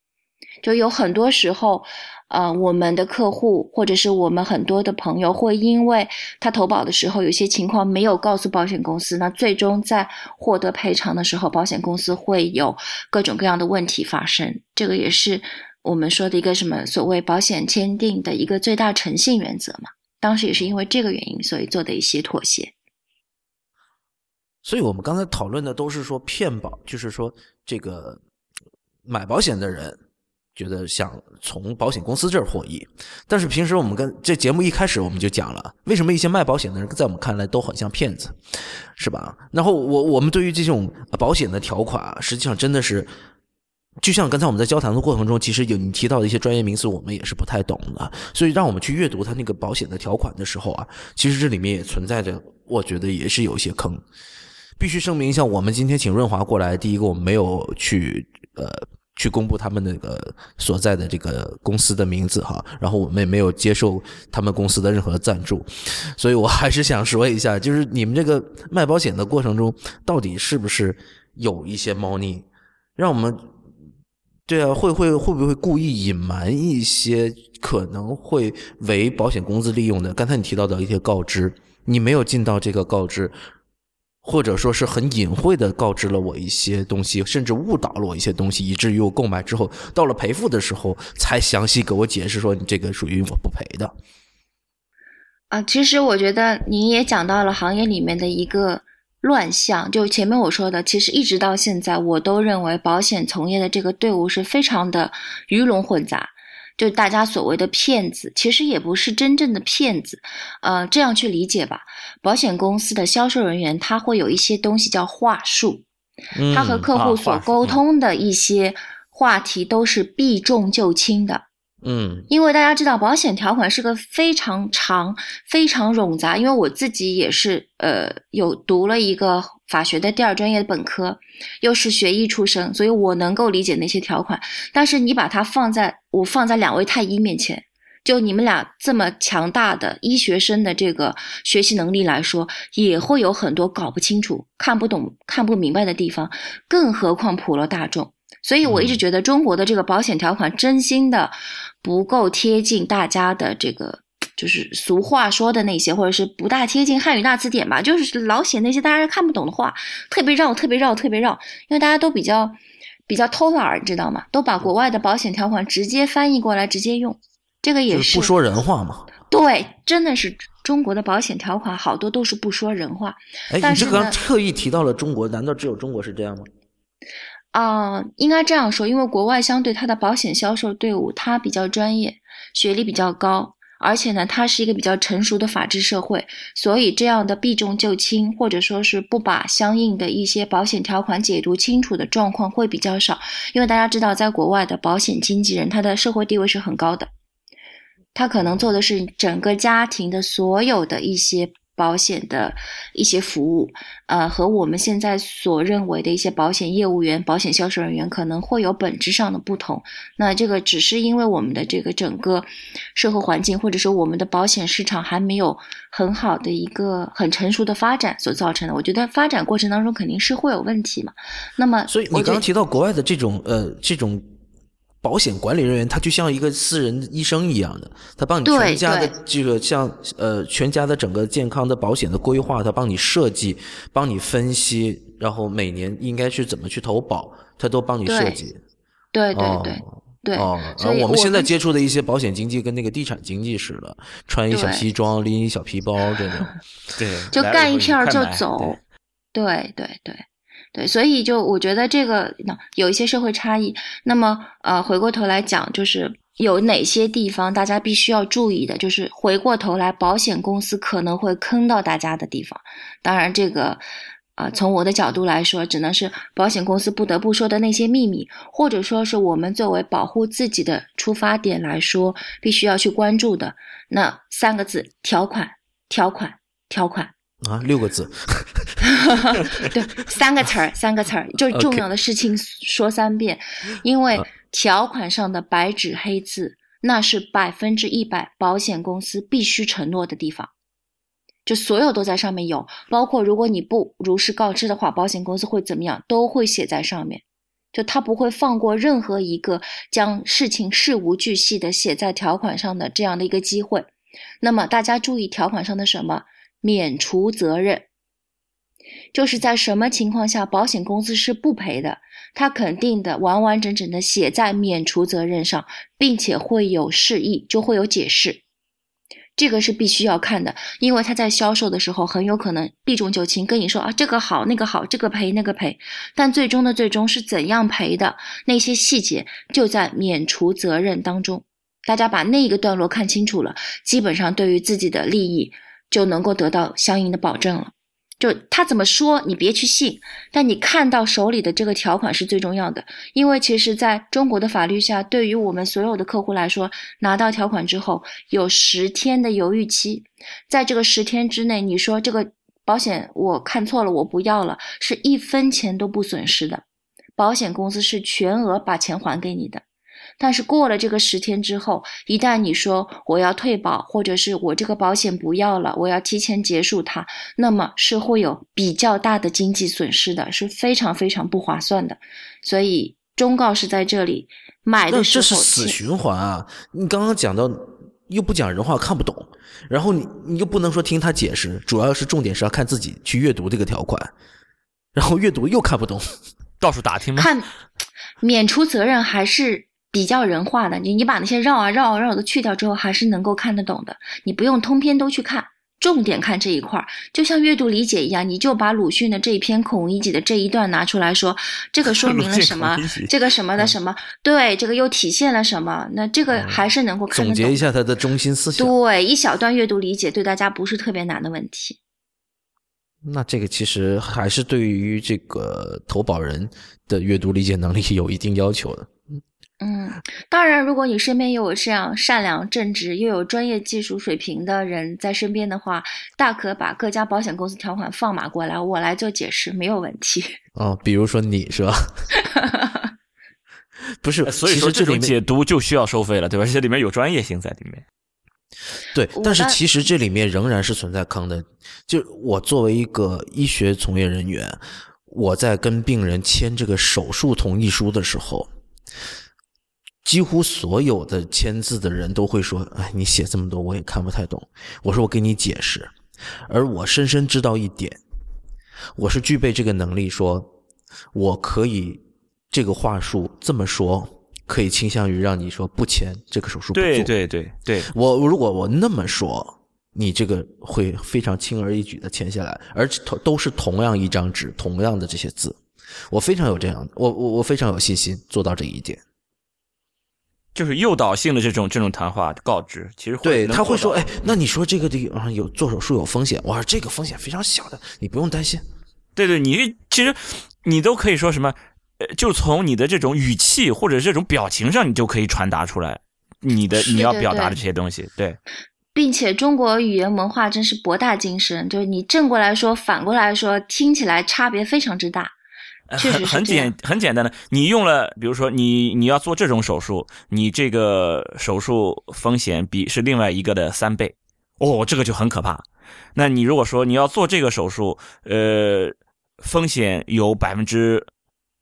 就有很多时候，呃，我们的客户或者是我们很多的朋友，会因为他投保的时候有些情况没有告诉保险公司，那最终在获得赔偿的时候，保险公司会有各种各样的问题发生。这个也是。我们说的一个什么所谓保险签订的一个最大诚信原则嘛，当时也是因为这个原因，所以做的一些妥协。所以我们刚才讨论的都是说骗保，就是说这个买保险的人觉得想从保险公司这儿获益，但是平时我们跟这节目一开始我们就讲了，为什么一些卖保险的人在我们看来都很像骗子，是吧？然后我我们对于这种保险的条款，实际上真的是。就像刚才我们在交谈的过程中，其实有你提到的一些专业名词，我们也是不太懂的。所以让我们去阅读它那个保险的条款的时候啊，其实这里面也存在着，我觉得也是有一些坑。必须声明一下，我们今天请润华过来，第一个我们没有去呃去公布他们那个所在的这个公司的名字哈，然后我们也没有接受他们公司的任何赞助，所以我还是想说一下，就是你们这个卖保险的过程中，到底是不是有一些猫腻，让我们。对啊，会会会不会故意隐瞒一些可能会为保险公司利用的？刚才你提到的一些告知，你没有尽到这个告知，或者说是很隐晦的告知了我一些东西，甚至误导了我一些东西，以至于我购买之后到了赔付的时候才详细给我解释说你这个属于我不赔的。啊，其实我觉得您也讲到了行业里面的一个。乱象，就前面我说的，其实一直到现在，我都认为保险从业的这个队伍是非常的鱼龙混杂。就大家所谓的骗子，其实也不是真正的骗子。呃，这样去理解吧，保险公司的销售人员他会有一些东西叫话术，他和客户所沟通的一些话题都是避重就轻的。嗯，因为大家知道，保险条款是个非常长、非常冗杂。因为我自己也是，呃，有读了一个法学的第二专业的本科，又是学医出身，所以我能够理解那些条款。但是你把它放在我放在两位太医面前，就你们俩这么强大的医学生的这个学习能力来说，也会有很多搞不清楚、看不懂、看不明白的地方，更何况普罗大众。所以我一直觉得中国的这个保险条款真心的不够贴近大家的这个，就是俗话说的那些，或者是不大贴近汉语大词典吧，就是老写那些大家看不懂的话，特别绕，特别绕，特别绕，因为大家都比较比较偷懒儿，你知道吗？都把国外的保险条款直接翻译过来直接用。这个也是不说人话嘛？对，真的是中国的保险条款好多都是不说人话。哎，你这个特意提到了中国，难道只有中国是这样吗？啊，应该这样说，因为国外相对它的保险销售队伍，它比较专业，学历比较高，而且呢，它是一个比较成熟的法治社会，所以这样的避重就轻，或者说是不把相应的一些保险条款解读清楚的状况会比较少。因为大家知道，在国外的保险经纪人，他的社会地位是很高的。他可能做的是整个家庭的所有的一些保险的一些服务，呃，和我们现在所认为的一些保险业务员、保险销售人员可能会有本质上的不同。那这个只是因为我们的这个整个社会环境，或者说我们的保险市场还没有很好的一个很成熟的发展所造成的。我觉得发展过程当中肯定是会有问题嘛。那么，所以你刚刚提到国外的这种呃这种。保险管理人员，他就像一个私人医生一样的，他帮你全家的这个像呃全家的整个健康的保险的规划，他帮你设计，帮你分析，然后每年应该去怎么去投保，他都帮你设计。对对对对。哦，所以我们现在接触的一些保险经济跟那个地产经济似的，穿一小西装，拎一小皮包这种。对。就干一片就走。对对对。对，所以就我觉得这个有一些社会差异。那么，呃，回过头来讲，就是有哪些地方大家必须要注意的，就是回过头来，保险公司可能会坑到大家的地方。当然，这个，啊，从我的角度来说，只能是保险公司不得不说的那些秘密，或者说是我们作为保护自己的出发点来说，必须要去关注的那三个字：条款，条款，条款。啊，六个字，对，三个词儿，三个词儿，就是重要的事情说三遍，因为条款上的白纸黑字，那是百分之一百保险公司必须承诺的地方，就所有都在上面有，包括如果你不如实告知的话，保险公司会怎么样，都会写在上面，就他不会放过任何一个将事情事无巨细的写在条款上的这样的一个机会。那么大家注意条款上的什么？免除责任，就是在什么情况下保险公司是不赔的，他肯定的完完整整的写在免除责任上，并且会有示意，就会有解释。这个是必须要看的，因为他在销售的时候很有可能避重就轻，跟你说啊这个好那个好，这个赔那个赔，但最终的最终是怎样赔的那些细节就在免除责任当中。大家把那一个段落看清楚了，基本上对于自己的利益。就能够得到相应的保证了。就他怎么说，你别去信，但你看到手里的这个条款是最重要的。因为其实在中国的法律下，对于我们所有的客户来说，拿到条款之后有十天的犹豫期，在这个十天之内，你说这个保险我看错了，我不要了，是一分钱都不损失的，保险公司是全额把钱还给你的。但是过了这个十天之后，一旦你说我要退保，或者是我这个保险不要了，我要提前结束它，那么是会有比较大的经济损失的，是非常非常不划算的。所以忠告是在这里买的时候，这是死循环啊！你刚刚讲到又不讲人话，看不懂，然后你你又不能说听他解释，主要是重点是要看自己去阅读这个条款，然后阅读又看不懂，到处打听吗？看免除责任还是？比较人化的，你你把那些绕啊绕啊绕的去掉之后，还是能够看得懂的。你不用通篇都去看，重点看这一块儿，就像阅读理解一样，你就把鲁迅的这一篇《孔乙己》的这一段拿出来说，这个说明了什么？这个什么的什么？对，这个又体现了什么？那这个还是能够看总结一下他的中心思想。对，一小段阅读理解对大家不是特别难的问题。那这个其实还是对于这个投保人的阅读理解能力有一定要求的。嗯，当然，如果你身边又有这样善良、正直又有专业技术水平的人在身边的话，大可把各家保险公司条款放马过来，我来做解释，没有问题。哦，比如说你是吧？不是，所以说这种解读就需要收费了，对吧？这里面有专业性在里面。对，但是其实这里面仍然是存在坑的。就我作为一个医学从业人员，我在跟病人签这个手术同意书的时候，几乎所有的签字的人都会说：“哎，你写这么多我也看不太懂。”我说：“我给你解释。”而我深深知道一点，我是具备这个能力，说我可以这个话术这么说。可以倾向于让你说不签这个手术，对对对对。我如果我那么说，你这个会非常轻而易举的签下来，而且同都是同样一张纸，同样的这些字，我非常有这样，我我我非常有信心做到这一点。就是诱导性的这种这种谈话告知，其实对他会说，哎，那你说这个地方有做手术有风险，我说这个风险非常小的，你不用担心。对对，你其实你都可以说什么。就从你的这种语气或者这种表情上，你就可以传达出来你的你要表达的这些东西。对，并且中国语言文化真是博大精深，就是你正过来说，反过来说，听起来差别非常之大。确实很简很简单的，你用了，比如说你你要做这种手术，你这个手术风险比是另外一个的三倍，哦，这个就很可怕。那你如果说你要做这个手术，呃，风险有百分之。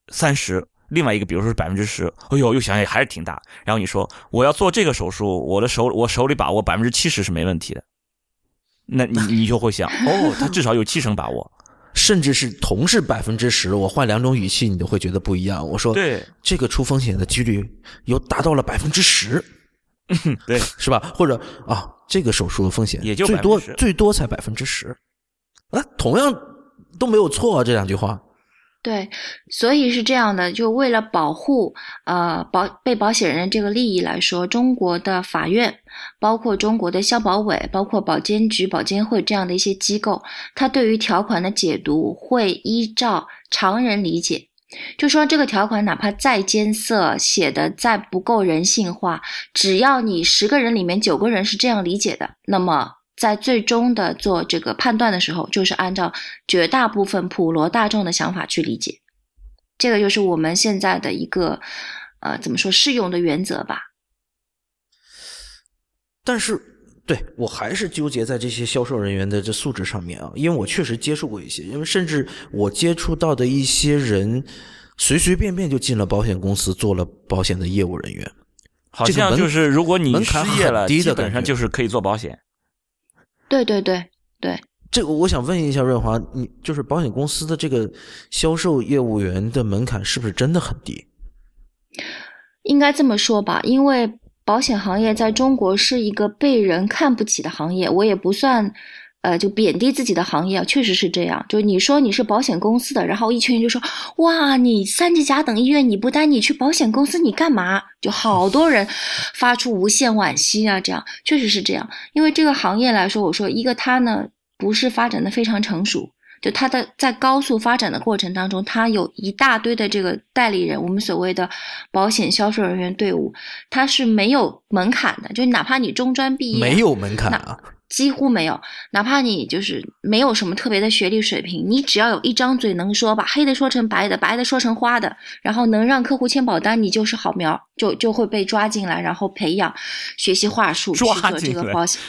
三十，另外一个比如说是百分之十，哎呦，又想想还是挺大。然后你说我要做这个手术，我的手我手里把握百分之七十是没问题的，那你你就会想，哦，他至少有七成把握，甚至是同是百分之十，我换两种语气，你都会觉得不一样。我说，对，这个出风险的几率有达到了百分之十，对，是吧？或者啊，这个手术的风险也就最多最多才百分之十，啊，同样都没有错这两句话。对，所以是这样的，就为了保护呃保被保险人这个利益来说，中国的法院，包括中国的消保委，包括保监局、保监会这样的一些机构，它对于条款的解读会依照常人理解，就说这个条款哪怕再艰涩，写的再不够人性化，只要你十个人里面九个人是这样理解的，那么。在最终的做这个判断的时候，就是按照绝大部分普罗大众的想法去理解，这个就是我们现在的一个呃怎么说适用的原则吧。但是，对我还是纠结在这些销售人员的这素质上面啊，因为我确实接触过一些，因为甚至我接触到的一些人，随随便便就进了保险公司做了保险的业务人员，好像就是如果你失业了，基本上就是可以做保险。对对对对，这个我想问一下润华，你就是保险公司的这个销售业务员的门槛是不是真的很低？应该这么说吧，因为保险行业在中国是一个被人看不起的行业，我也不算。呃，就贬低自己的行业，确实是这样。就你说你是保险公司的，然后一群人就说：“哇，你三级甲等医院你不带你去保险公司，你干嘛？”就好多人发出无限惋惜啊，这样确实是这样。因为这个行业来说，我说一个它呢不是发展的非常成熟，就它的在高速发展的过程当中，它有一大堆的这个代理人，我们所谓的保险销售人员队伍，它是没有门槛的，就哪怕你中专毕业，没有门槛啊。几乎没有，哪怕你就是没有什么特别的学历水平，你只要有一张嘴能说，把黑的说成白的，白的说成花的，然后能让客户签保单，你就是好苗，就就会被抓进来，然后培养学习话术去做这个保险。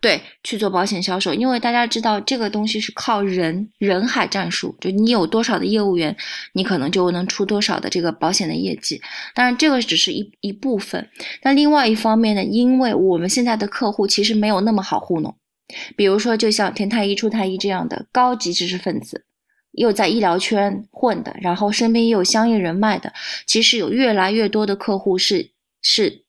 对，去做保险销售，因为大家知道这个东西是靠人人海战术，就你有多少的业务员，你可能就能出多少的这个保险的业绩。当然，这个只是一一部分。那另外一方面呢，因为我们现在的客户其实没有那么好糊弄，比如说就像田太医、出太医这样的高级知识分子，又在医疗圈混的，然后身边也有相应人脉的，其实有越来越多的客户是是。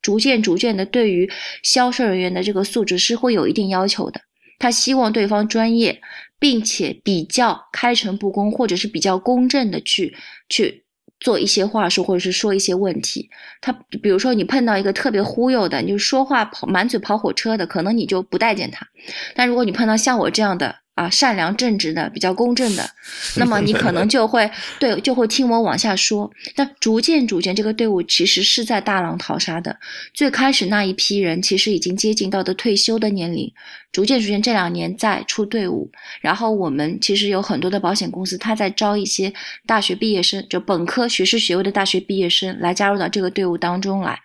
逐渐逐渐的，对于销售人员的这个素质是会有一定要求的。他希望对方专业，并且比较开诚布公，或者是比较公正的去去做一些话术，或者是说一些问题。他比如说你碰到一个特别忽悠的，你就说话跑满嘴跑火车的，可能你就不待见他。但如果你碰到像我这样的，啊，善良正直的，比较公正的，那么你可能就会 对，就会听我往下说。那逐渐逐渐，这个队伍其实是在大浪淘沙的。最开始那一批人其实已经接近到的退休的年龄，逐渐逐渐这两年在出队伍。然后我们其实有很多的保险公司，他在招一些大学毕业生，就本科学士学位的大学毕业生来加入到这个队伍当中来。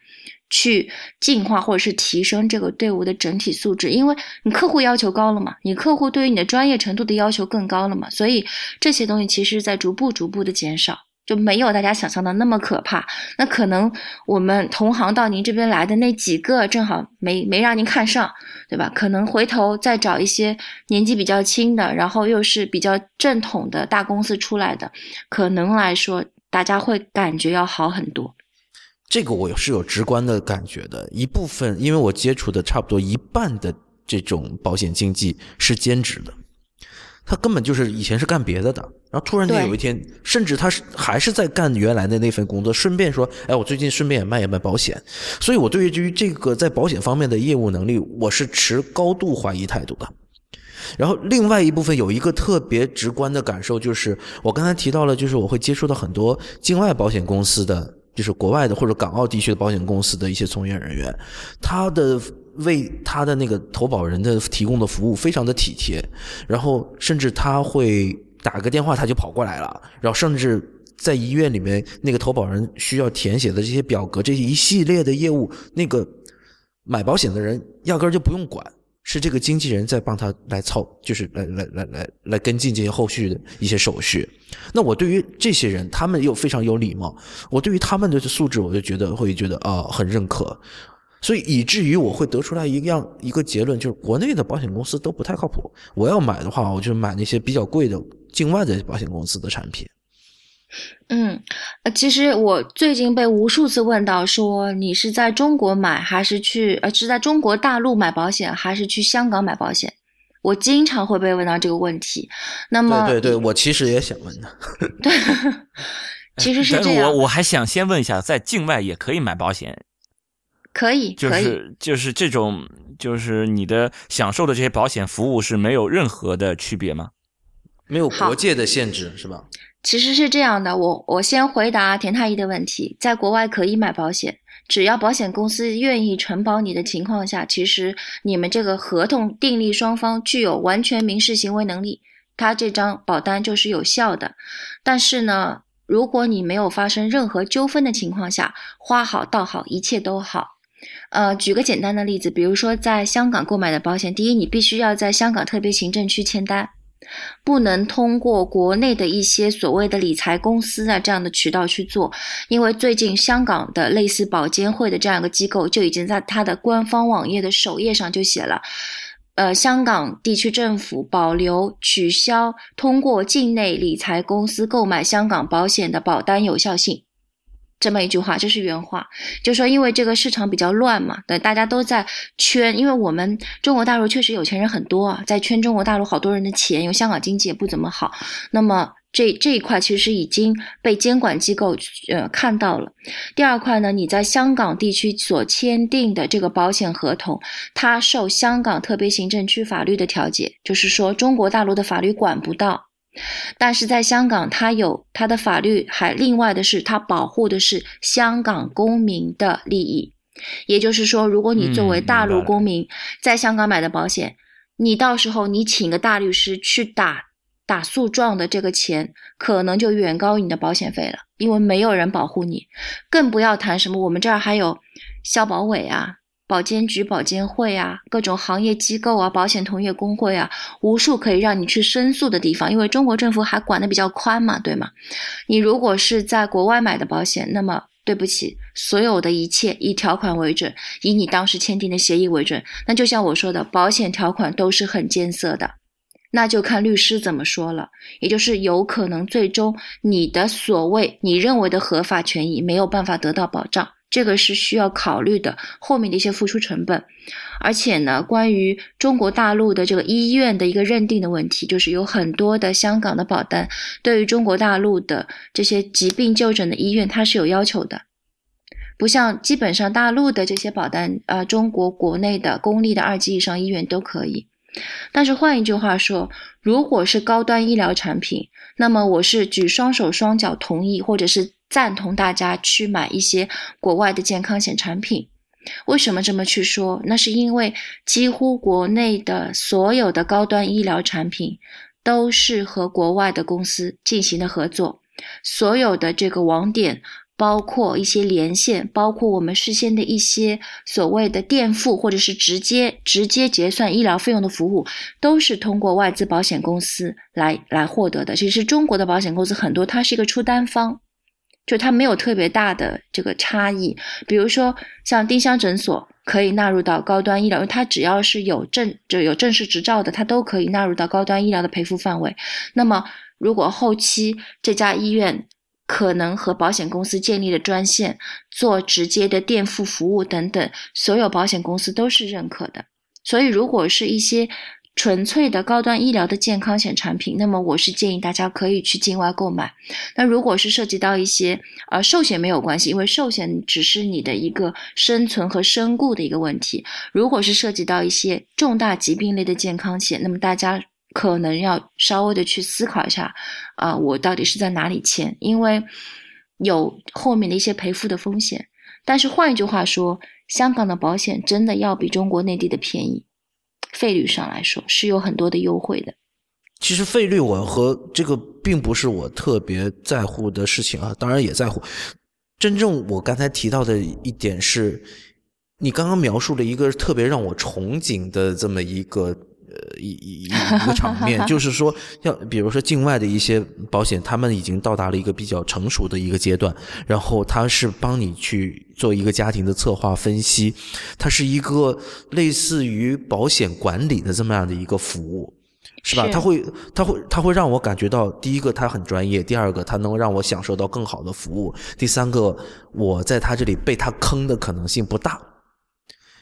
去进化或者是提升这个队伍的整体素质，因为你客户要求高了嘛，你客户对于你的专业程度的要求更高了嘛，所以这些东西其实在逐步逐步的减少，就没有大家想象的那么可怕。那可能我们同行到您这边来的那几个正好没没让您看上，对吧？可能回头再找一些年纪比较轻的，然后又是比较正统的大公司出来的，可能来说大家会感觉要好很多。这个我是有直观的感觉的，一部分因为我接触的差不多一半的这种保险经纪是兼职的，他根本就是以前是干别的的，然后突然间有一天，甚至他是还是在干原来的那份工作，顺便说，哎，我最近顺便也卖一卖保险，所以我对于这个在保险方面的业务能力，我是持高度怀疑态度的。然后另外一部分有一个特别直观的感受，就是我刚才提到了，就是我会接触到很多境外保险公司的。就是国外的或者港澳地区的保险公司的一些从业人员，他的为他的那个投保人的提供的服务非常的体贴，然后甚至他会打个电话他就跑过来了，然后甚至在医院里面那个投保人需要填写的这些表格这一系列的业务，那个买保险的人压根儿就不用管。是这个经纪人在帮他来操，就是来来来来来跟进这些后续的一些手续。那我对于这些人，他们又非常有礼貌，我对于他们的素质，我就觉得会觉得啊很认可，所以以至于我会得出来一样一个结论，就是国内的保险公司都不太靠谱。我要买的话，我就买那些比较贵的境外的保险公司的产品。嗯，呃，其实我最近被无数次问到，说你是在中国买还是去，呃，是在中国大陆买保险还是去香港买保险？我经常会被问到这个问题。那么，对对对，我其实也想问的。对，其实是这样。我我还想先问一下，在境外也可以买保险？可以，就是就是这种，就是你的享受的这些保险服务是没有任何的区别吗？没有国界的限制是吧？其实是这样的，我我先回答田太医的问题，在国外可以买保险，只要保险公司愿意承保你的情况下，其实你们这个合同订立双方具有完全民事行为能力，他这张保单就是有效的。但是呢，如果你没有发生任何纠纷的情况下，花好道好，一切都好。呃，举个简单的例子，比如说在香港购买的保险，第一，你必须要在香港特别行政区签单。不能通过国内的一些所谓的理财公司啊这样的渠道去做，因为最近香港的类似保监会的这样一个机构就已经在它的官方网页的首页上就写了，呃，香港地区政府保留取消通过境内理财公司购买香港保险的保单有效性。这么一句话，这是原话，就说因为这个市场比较乱嘛，对，大家都在圈，因为我们中国大陆确实有钱人很多啊，在圈中国大陆好多人的钱，因为香港经济也不怎么好，那么这这一块其实已经被监管机构呃看到了。第二块呢，你在香港地区所签订的这个保险合同，它受香港特别行政区法律的调解，就是说中国大陆的法律管不到。但是在香港，它有它的法律，还另外的是，它保护的是香港公民的利益。也就是说，如果你作为大陆公民在香港买的保险，你到时候你请个大律师去打打诉状的这个钱，可能就远高于你的保险费了，因为没有人保护你，更不要谈什么我们这儿还有消保委啊。保监局、保监会啊，各种行业机构啊，保险同业工会啊，无数可以让你去申诉的地方。因为中国政府还管的比较宽嘛，对吗？你如果是在国外买的保险，那么对不起，所有的一切以条款为准，以你当时签订的协议为准。那就像我说的，保险条款都是很艰涩的，那就看律师怎么说了。也就是有可能最终你的所谓你认为的合法权益没有办法得到保障。这个是需要考虑的后面的一些付出成本，而且呢，关于中国大陆的这个医院的一个认定的问题，就是有很多的香港的保单对于中国大陆的这些疾病就诊的医院，它是有要求的，不像基本上大陆的这些保单，啊，中国国内的公立的二级以上医院都可以。但是换一句话说，如果是高端医疗产品，那么我是举双手双脚同意，或者是。赞同大家去买一些国外的健康险产品。为什么这么去说？那是因为几乎国内的所有的高端医疗产品都是和国外的公司进行的合作，所有的这个网点包括一些连线，包括我们事先的一些所谓的垫付，或者是直接直接结算医疗费用的服务，都是通过外资保险公司来来获得的。其实中国的保险公司很多，它是一个出单方，就它没有特别大的这个差异。比如说像丁香诊所可以纳入到高端医疗，因为它只要是有正就有正式执照的，它都可以纳入到高端医疗的赔付范围。那么如果后期这家医院，可能和保险公司建立的专线做直接的垫付服务等等，所有保险公司都是认可的。所以，如果是一些纯粹的高端医疗的健康险产品，那么我是建议大家可以去境外购买。那如果是涉及到一些呃寿险没有关系，因为寿险只是你的一个生存和身故的一个问题。如果是涉及到一些重大疾病类的健康险，那么大家。可能要稍微的去思考一下，啊，我到底是在哪里签？因为有后面的一些赔付的风险。但是换一句话说，香港的保险真的要比中国内地的便宜，费率上来说是有很多的优惠的。其实费率我和这个并不是我特别在乎的事情啊，当然也在乎。真正我刚才提到的一点是，你刚刚描述了一个特别让我憧憬的这么一个。呃，一一一个场面，就是说，像比如说境外的一些保险，他们已经到达了一个比较成熟的一个阶段，然后他是帮你去做一个家庭的策划分析，它是一个类似于保险管理的这么样的一个服务，是吧？他会，他会，他会让我感觉到，第一个他很专业，第二个他能让我享受到更好的服务，第三个我在他这里被他坑的可能性不大，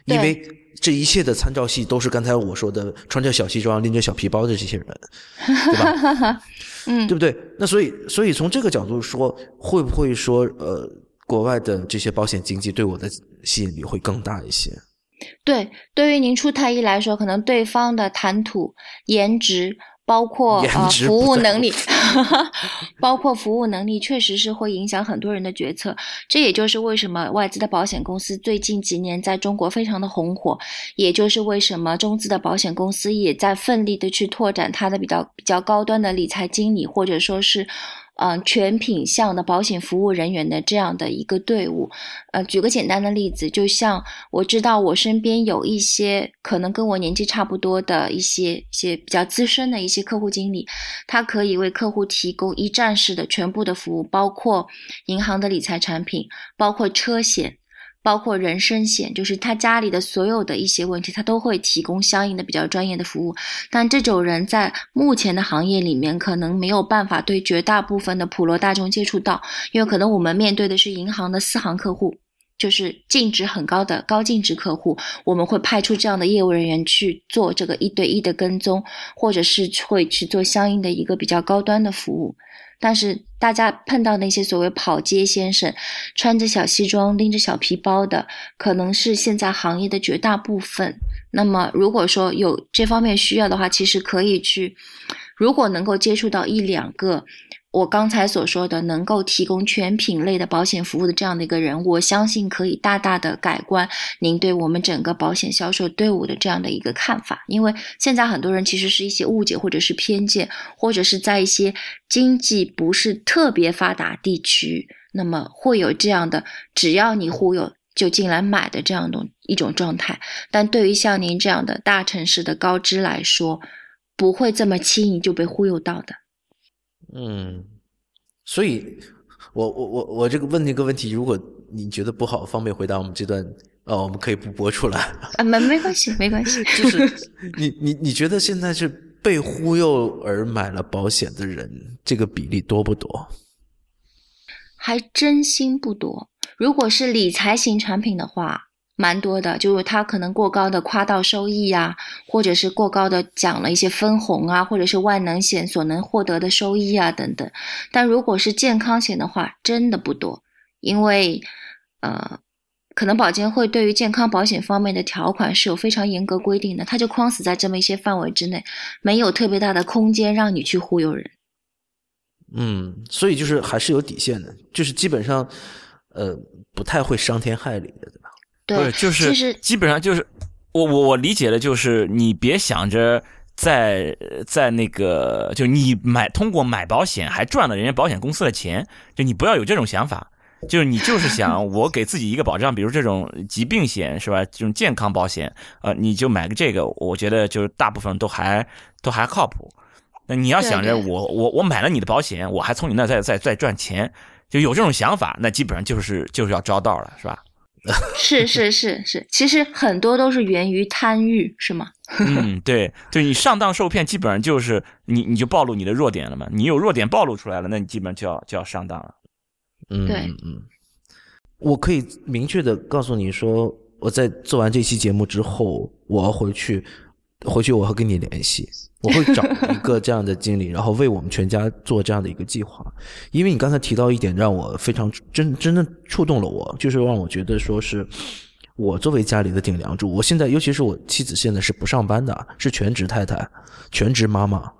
因为。这一切的参照系都是刚才我说的穿着小西装拎着小皮包的这些人，对吧？嗯，对不对？那所以，所以从这个角度说，会不会说，呃，国外的这些保险经纪对我的吸引力会更大一些？对，对于您出太医来说，可能对方的谈吐、颜值。包括呃服务能力，包括服务能力，确实是会影响很多人的决策。这也就是为什么外资的保险公司最近几年在中国非常的红火，也就是为什么中资的保险公司也在奋力的去拓展它的比较比较高端的理财经理，或者说是。嗯，全品项的保险服务人员的这样的一个队伍，呃，举个简单的例子，就像我知道我身边有一些可能跟我年纪差不多的一些些比较资深的一些客户经理，他可以为客户提供一站式的全部的服务，包括银行的理财产品，包括车险。包括人身险，就是他家里的所有的一些问题，他都会提供相应的比较专业的服务。但这种人在目前的行业里面，可能没有办法对绝大部分的普罗大众接触到，因为可能我们面对的是银行的私行客户，就是净值很高的高净值客户，我们会派出这样的业务人员去做这个一对一的跟踪，或者是会去做相应的一个比较高端的服务。但是大家碰到那些所谓跑街先生，穿着小西装、拎着小皮包的，可能是现在行业的绝大部分。那么，如果说有这方面需要的话，其实可以去，如果能够接触到一两个。我刚才所说的能够提供全品类的保险服务的这样的一个人，我相信可以大大的改观您对我们整个保险销售队伍的这样的一个看法。因为现在很多人其实是一些误解或者是偏见，或者是在一些经济不是特别发达地区，那么会有这样的只要你忽悠就进来买的这样的一种状态。但对于像您这样的大城市的高知来说，不会这么轻易就被忽悠到的。嗯，所以，我我我我这个问那个问题，如果你觉得不好，方便回答我们这段，哦，我们可以不播出来啊，没没关系，没关系。就是你你你觉得现在是被忽悠而买了保险的人，这个比例多不多？还真心不多。如果是理财型产品的话。蛮多的，就是他可能过高的夸到收益呀，或者是过高的讲了一些分红啊，或者是万能险所能获得的收益啊等等。但如果是健康险的话，真的不多，因为呃，可能保监会对于健康保险方面的条款是有非常严格规定的，它就框死在这么一些范围之内，没有特别大的空间让你去忽悠人。嗯，所以就是还是有底线的，就是基本上呃不太会伤天害理的，对吧？对，就是基本上就是我我我理解的就是你别想着在在那个就你买通过买保险还赚了人家保险公司的钱，就你不要有这种想法。就是你就是想 我给自己一个保障，比如这种疾病险是吧？这种健康保险，呃，你就买个这个，我觉得就是大部分都还都还靠谱。那你要想着我我我买了你的保险，我还从你那再再再赚钱，就有这种想法，那基本上就是就是要招到了，是吧？是是是是，其实很多都是源于贪欲，是吗？嗯，对对，你上当受骗，基本上就是你你就暴露你的弱点了嘛。你有弱点暴露出来了，那你基本上就要就要上当了。嗯，对，嗯，我可以明确的告诉你说，我在做完这期节目之后，我要回去，回去我会跟你联系。我会找一个这样的经理，然后为我们全家做这样的一个计划。因为你刚才提到一点，让我非常真真的触动了我，就是让我觉得说是我作为家里的顶梁柱，我现在尤其是我妻子现在是不上班的，是全职太太、全职妈妈，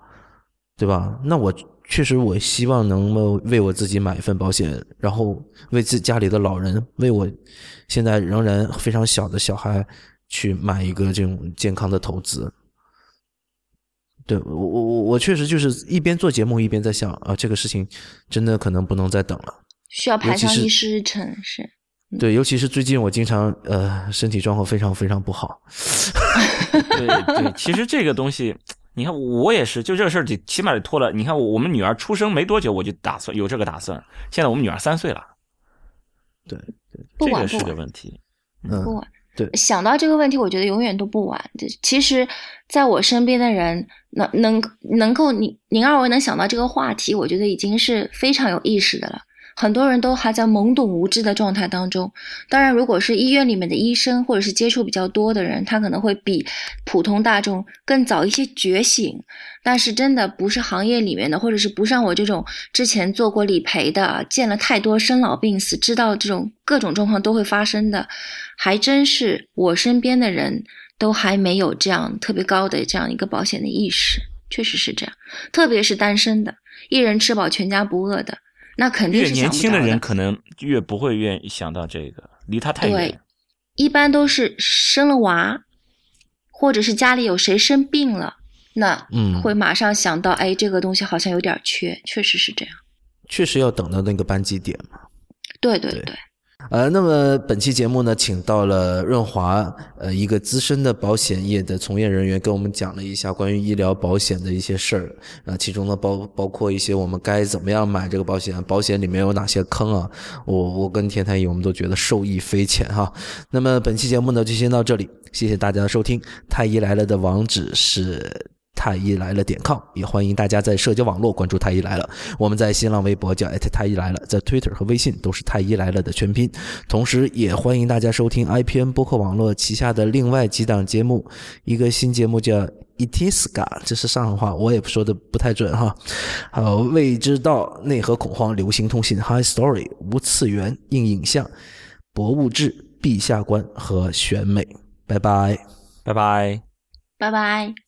对吧？那我确实我希望能够为我自己买一份保险，然后为自家里的老人，为我现在仍然非常小的小孩去买一个这种健康的投资。对我我我我确实就是一边做节目一边在想啊，这个事情真的可能不能再等了，需要排上议事日程是。对，尤其是最近我经常呃身体状况非常非常不好。对对，其实这个东西，你看我也是，就这个事儿得起码得拖了。你看我们女儿出生没多久，我就打算有这个打算。现在我们女儿三岁了，对对，这个是个问题，不晚。对，想到这个问题，我觉得永远都不晚。其实，在我身边的人，能能能够，您您二位能想到这个话题，我觉得已经是非常有意识的了。很多人都还在懵懂无知的状态当中。当然，如果是医院里面的医生，或者是接触比较多的人，他可能会比普通大众更早一些觉醒。但是，真的不是行业里面的，或者是不像我这种之前做过理赔的，见了太多生老病死，知道这种各种状况都会发生的，还真是我身边的人都还没有这样特别高的这样一个保险的意识。确实是这样，特别是单身的，一人吃饱全家不饿的。那肯定是越年轻的人可能越不会愿意想到这个，离他太远。对，一般都是生了娃，或者是家里有谁生病了，那嗯会马上想到，哎，这个东西好像有点缺，确实是这样。确实要等到那个扳机点嘛。对对对。呃，那么本期节目呢，请到了润华，呃，一个资深的保险业的从业人员，跟我们讲了一下关于医疗保险的一些事儿，啊，其中呢包包括一些我们该怎么样买这个保险，保险里面有哪些坑啊？我我跟田太医我们都觉得受益匪浅哈。那么本期节目呢就先到这里，谢谢大家的收听。太医来了的网址是。太医来了点 com，也欢迎大家在社交网络关注太医来了。我们在新浪微博叫太医来了，在 Twitter 和微信都是太医来了的全拼。同时，也欢迎大家收听 IPN 播客网络旗下的另外几档节目，一个新节目叫 Itiska，这是上海话，我也说的不太准哈。还有未知道、内核恐慌、流行通信、High Story、无次元、硬影像、博物志、陛下观和选美。拜拜，拜拜，拜拜。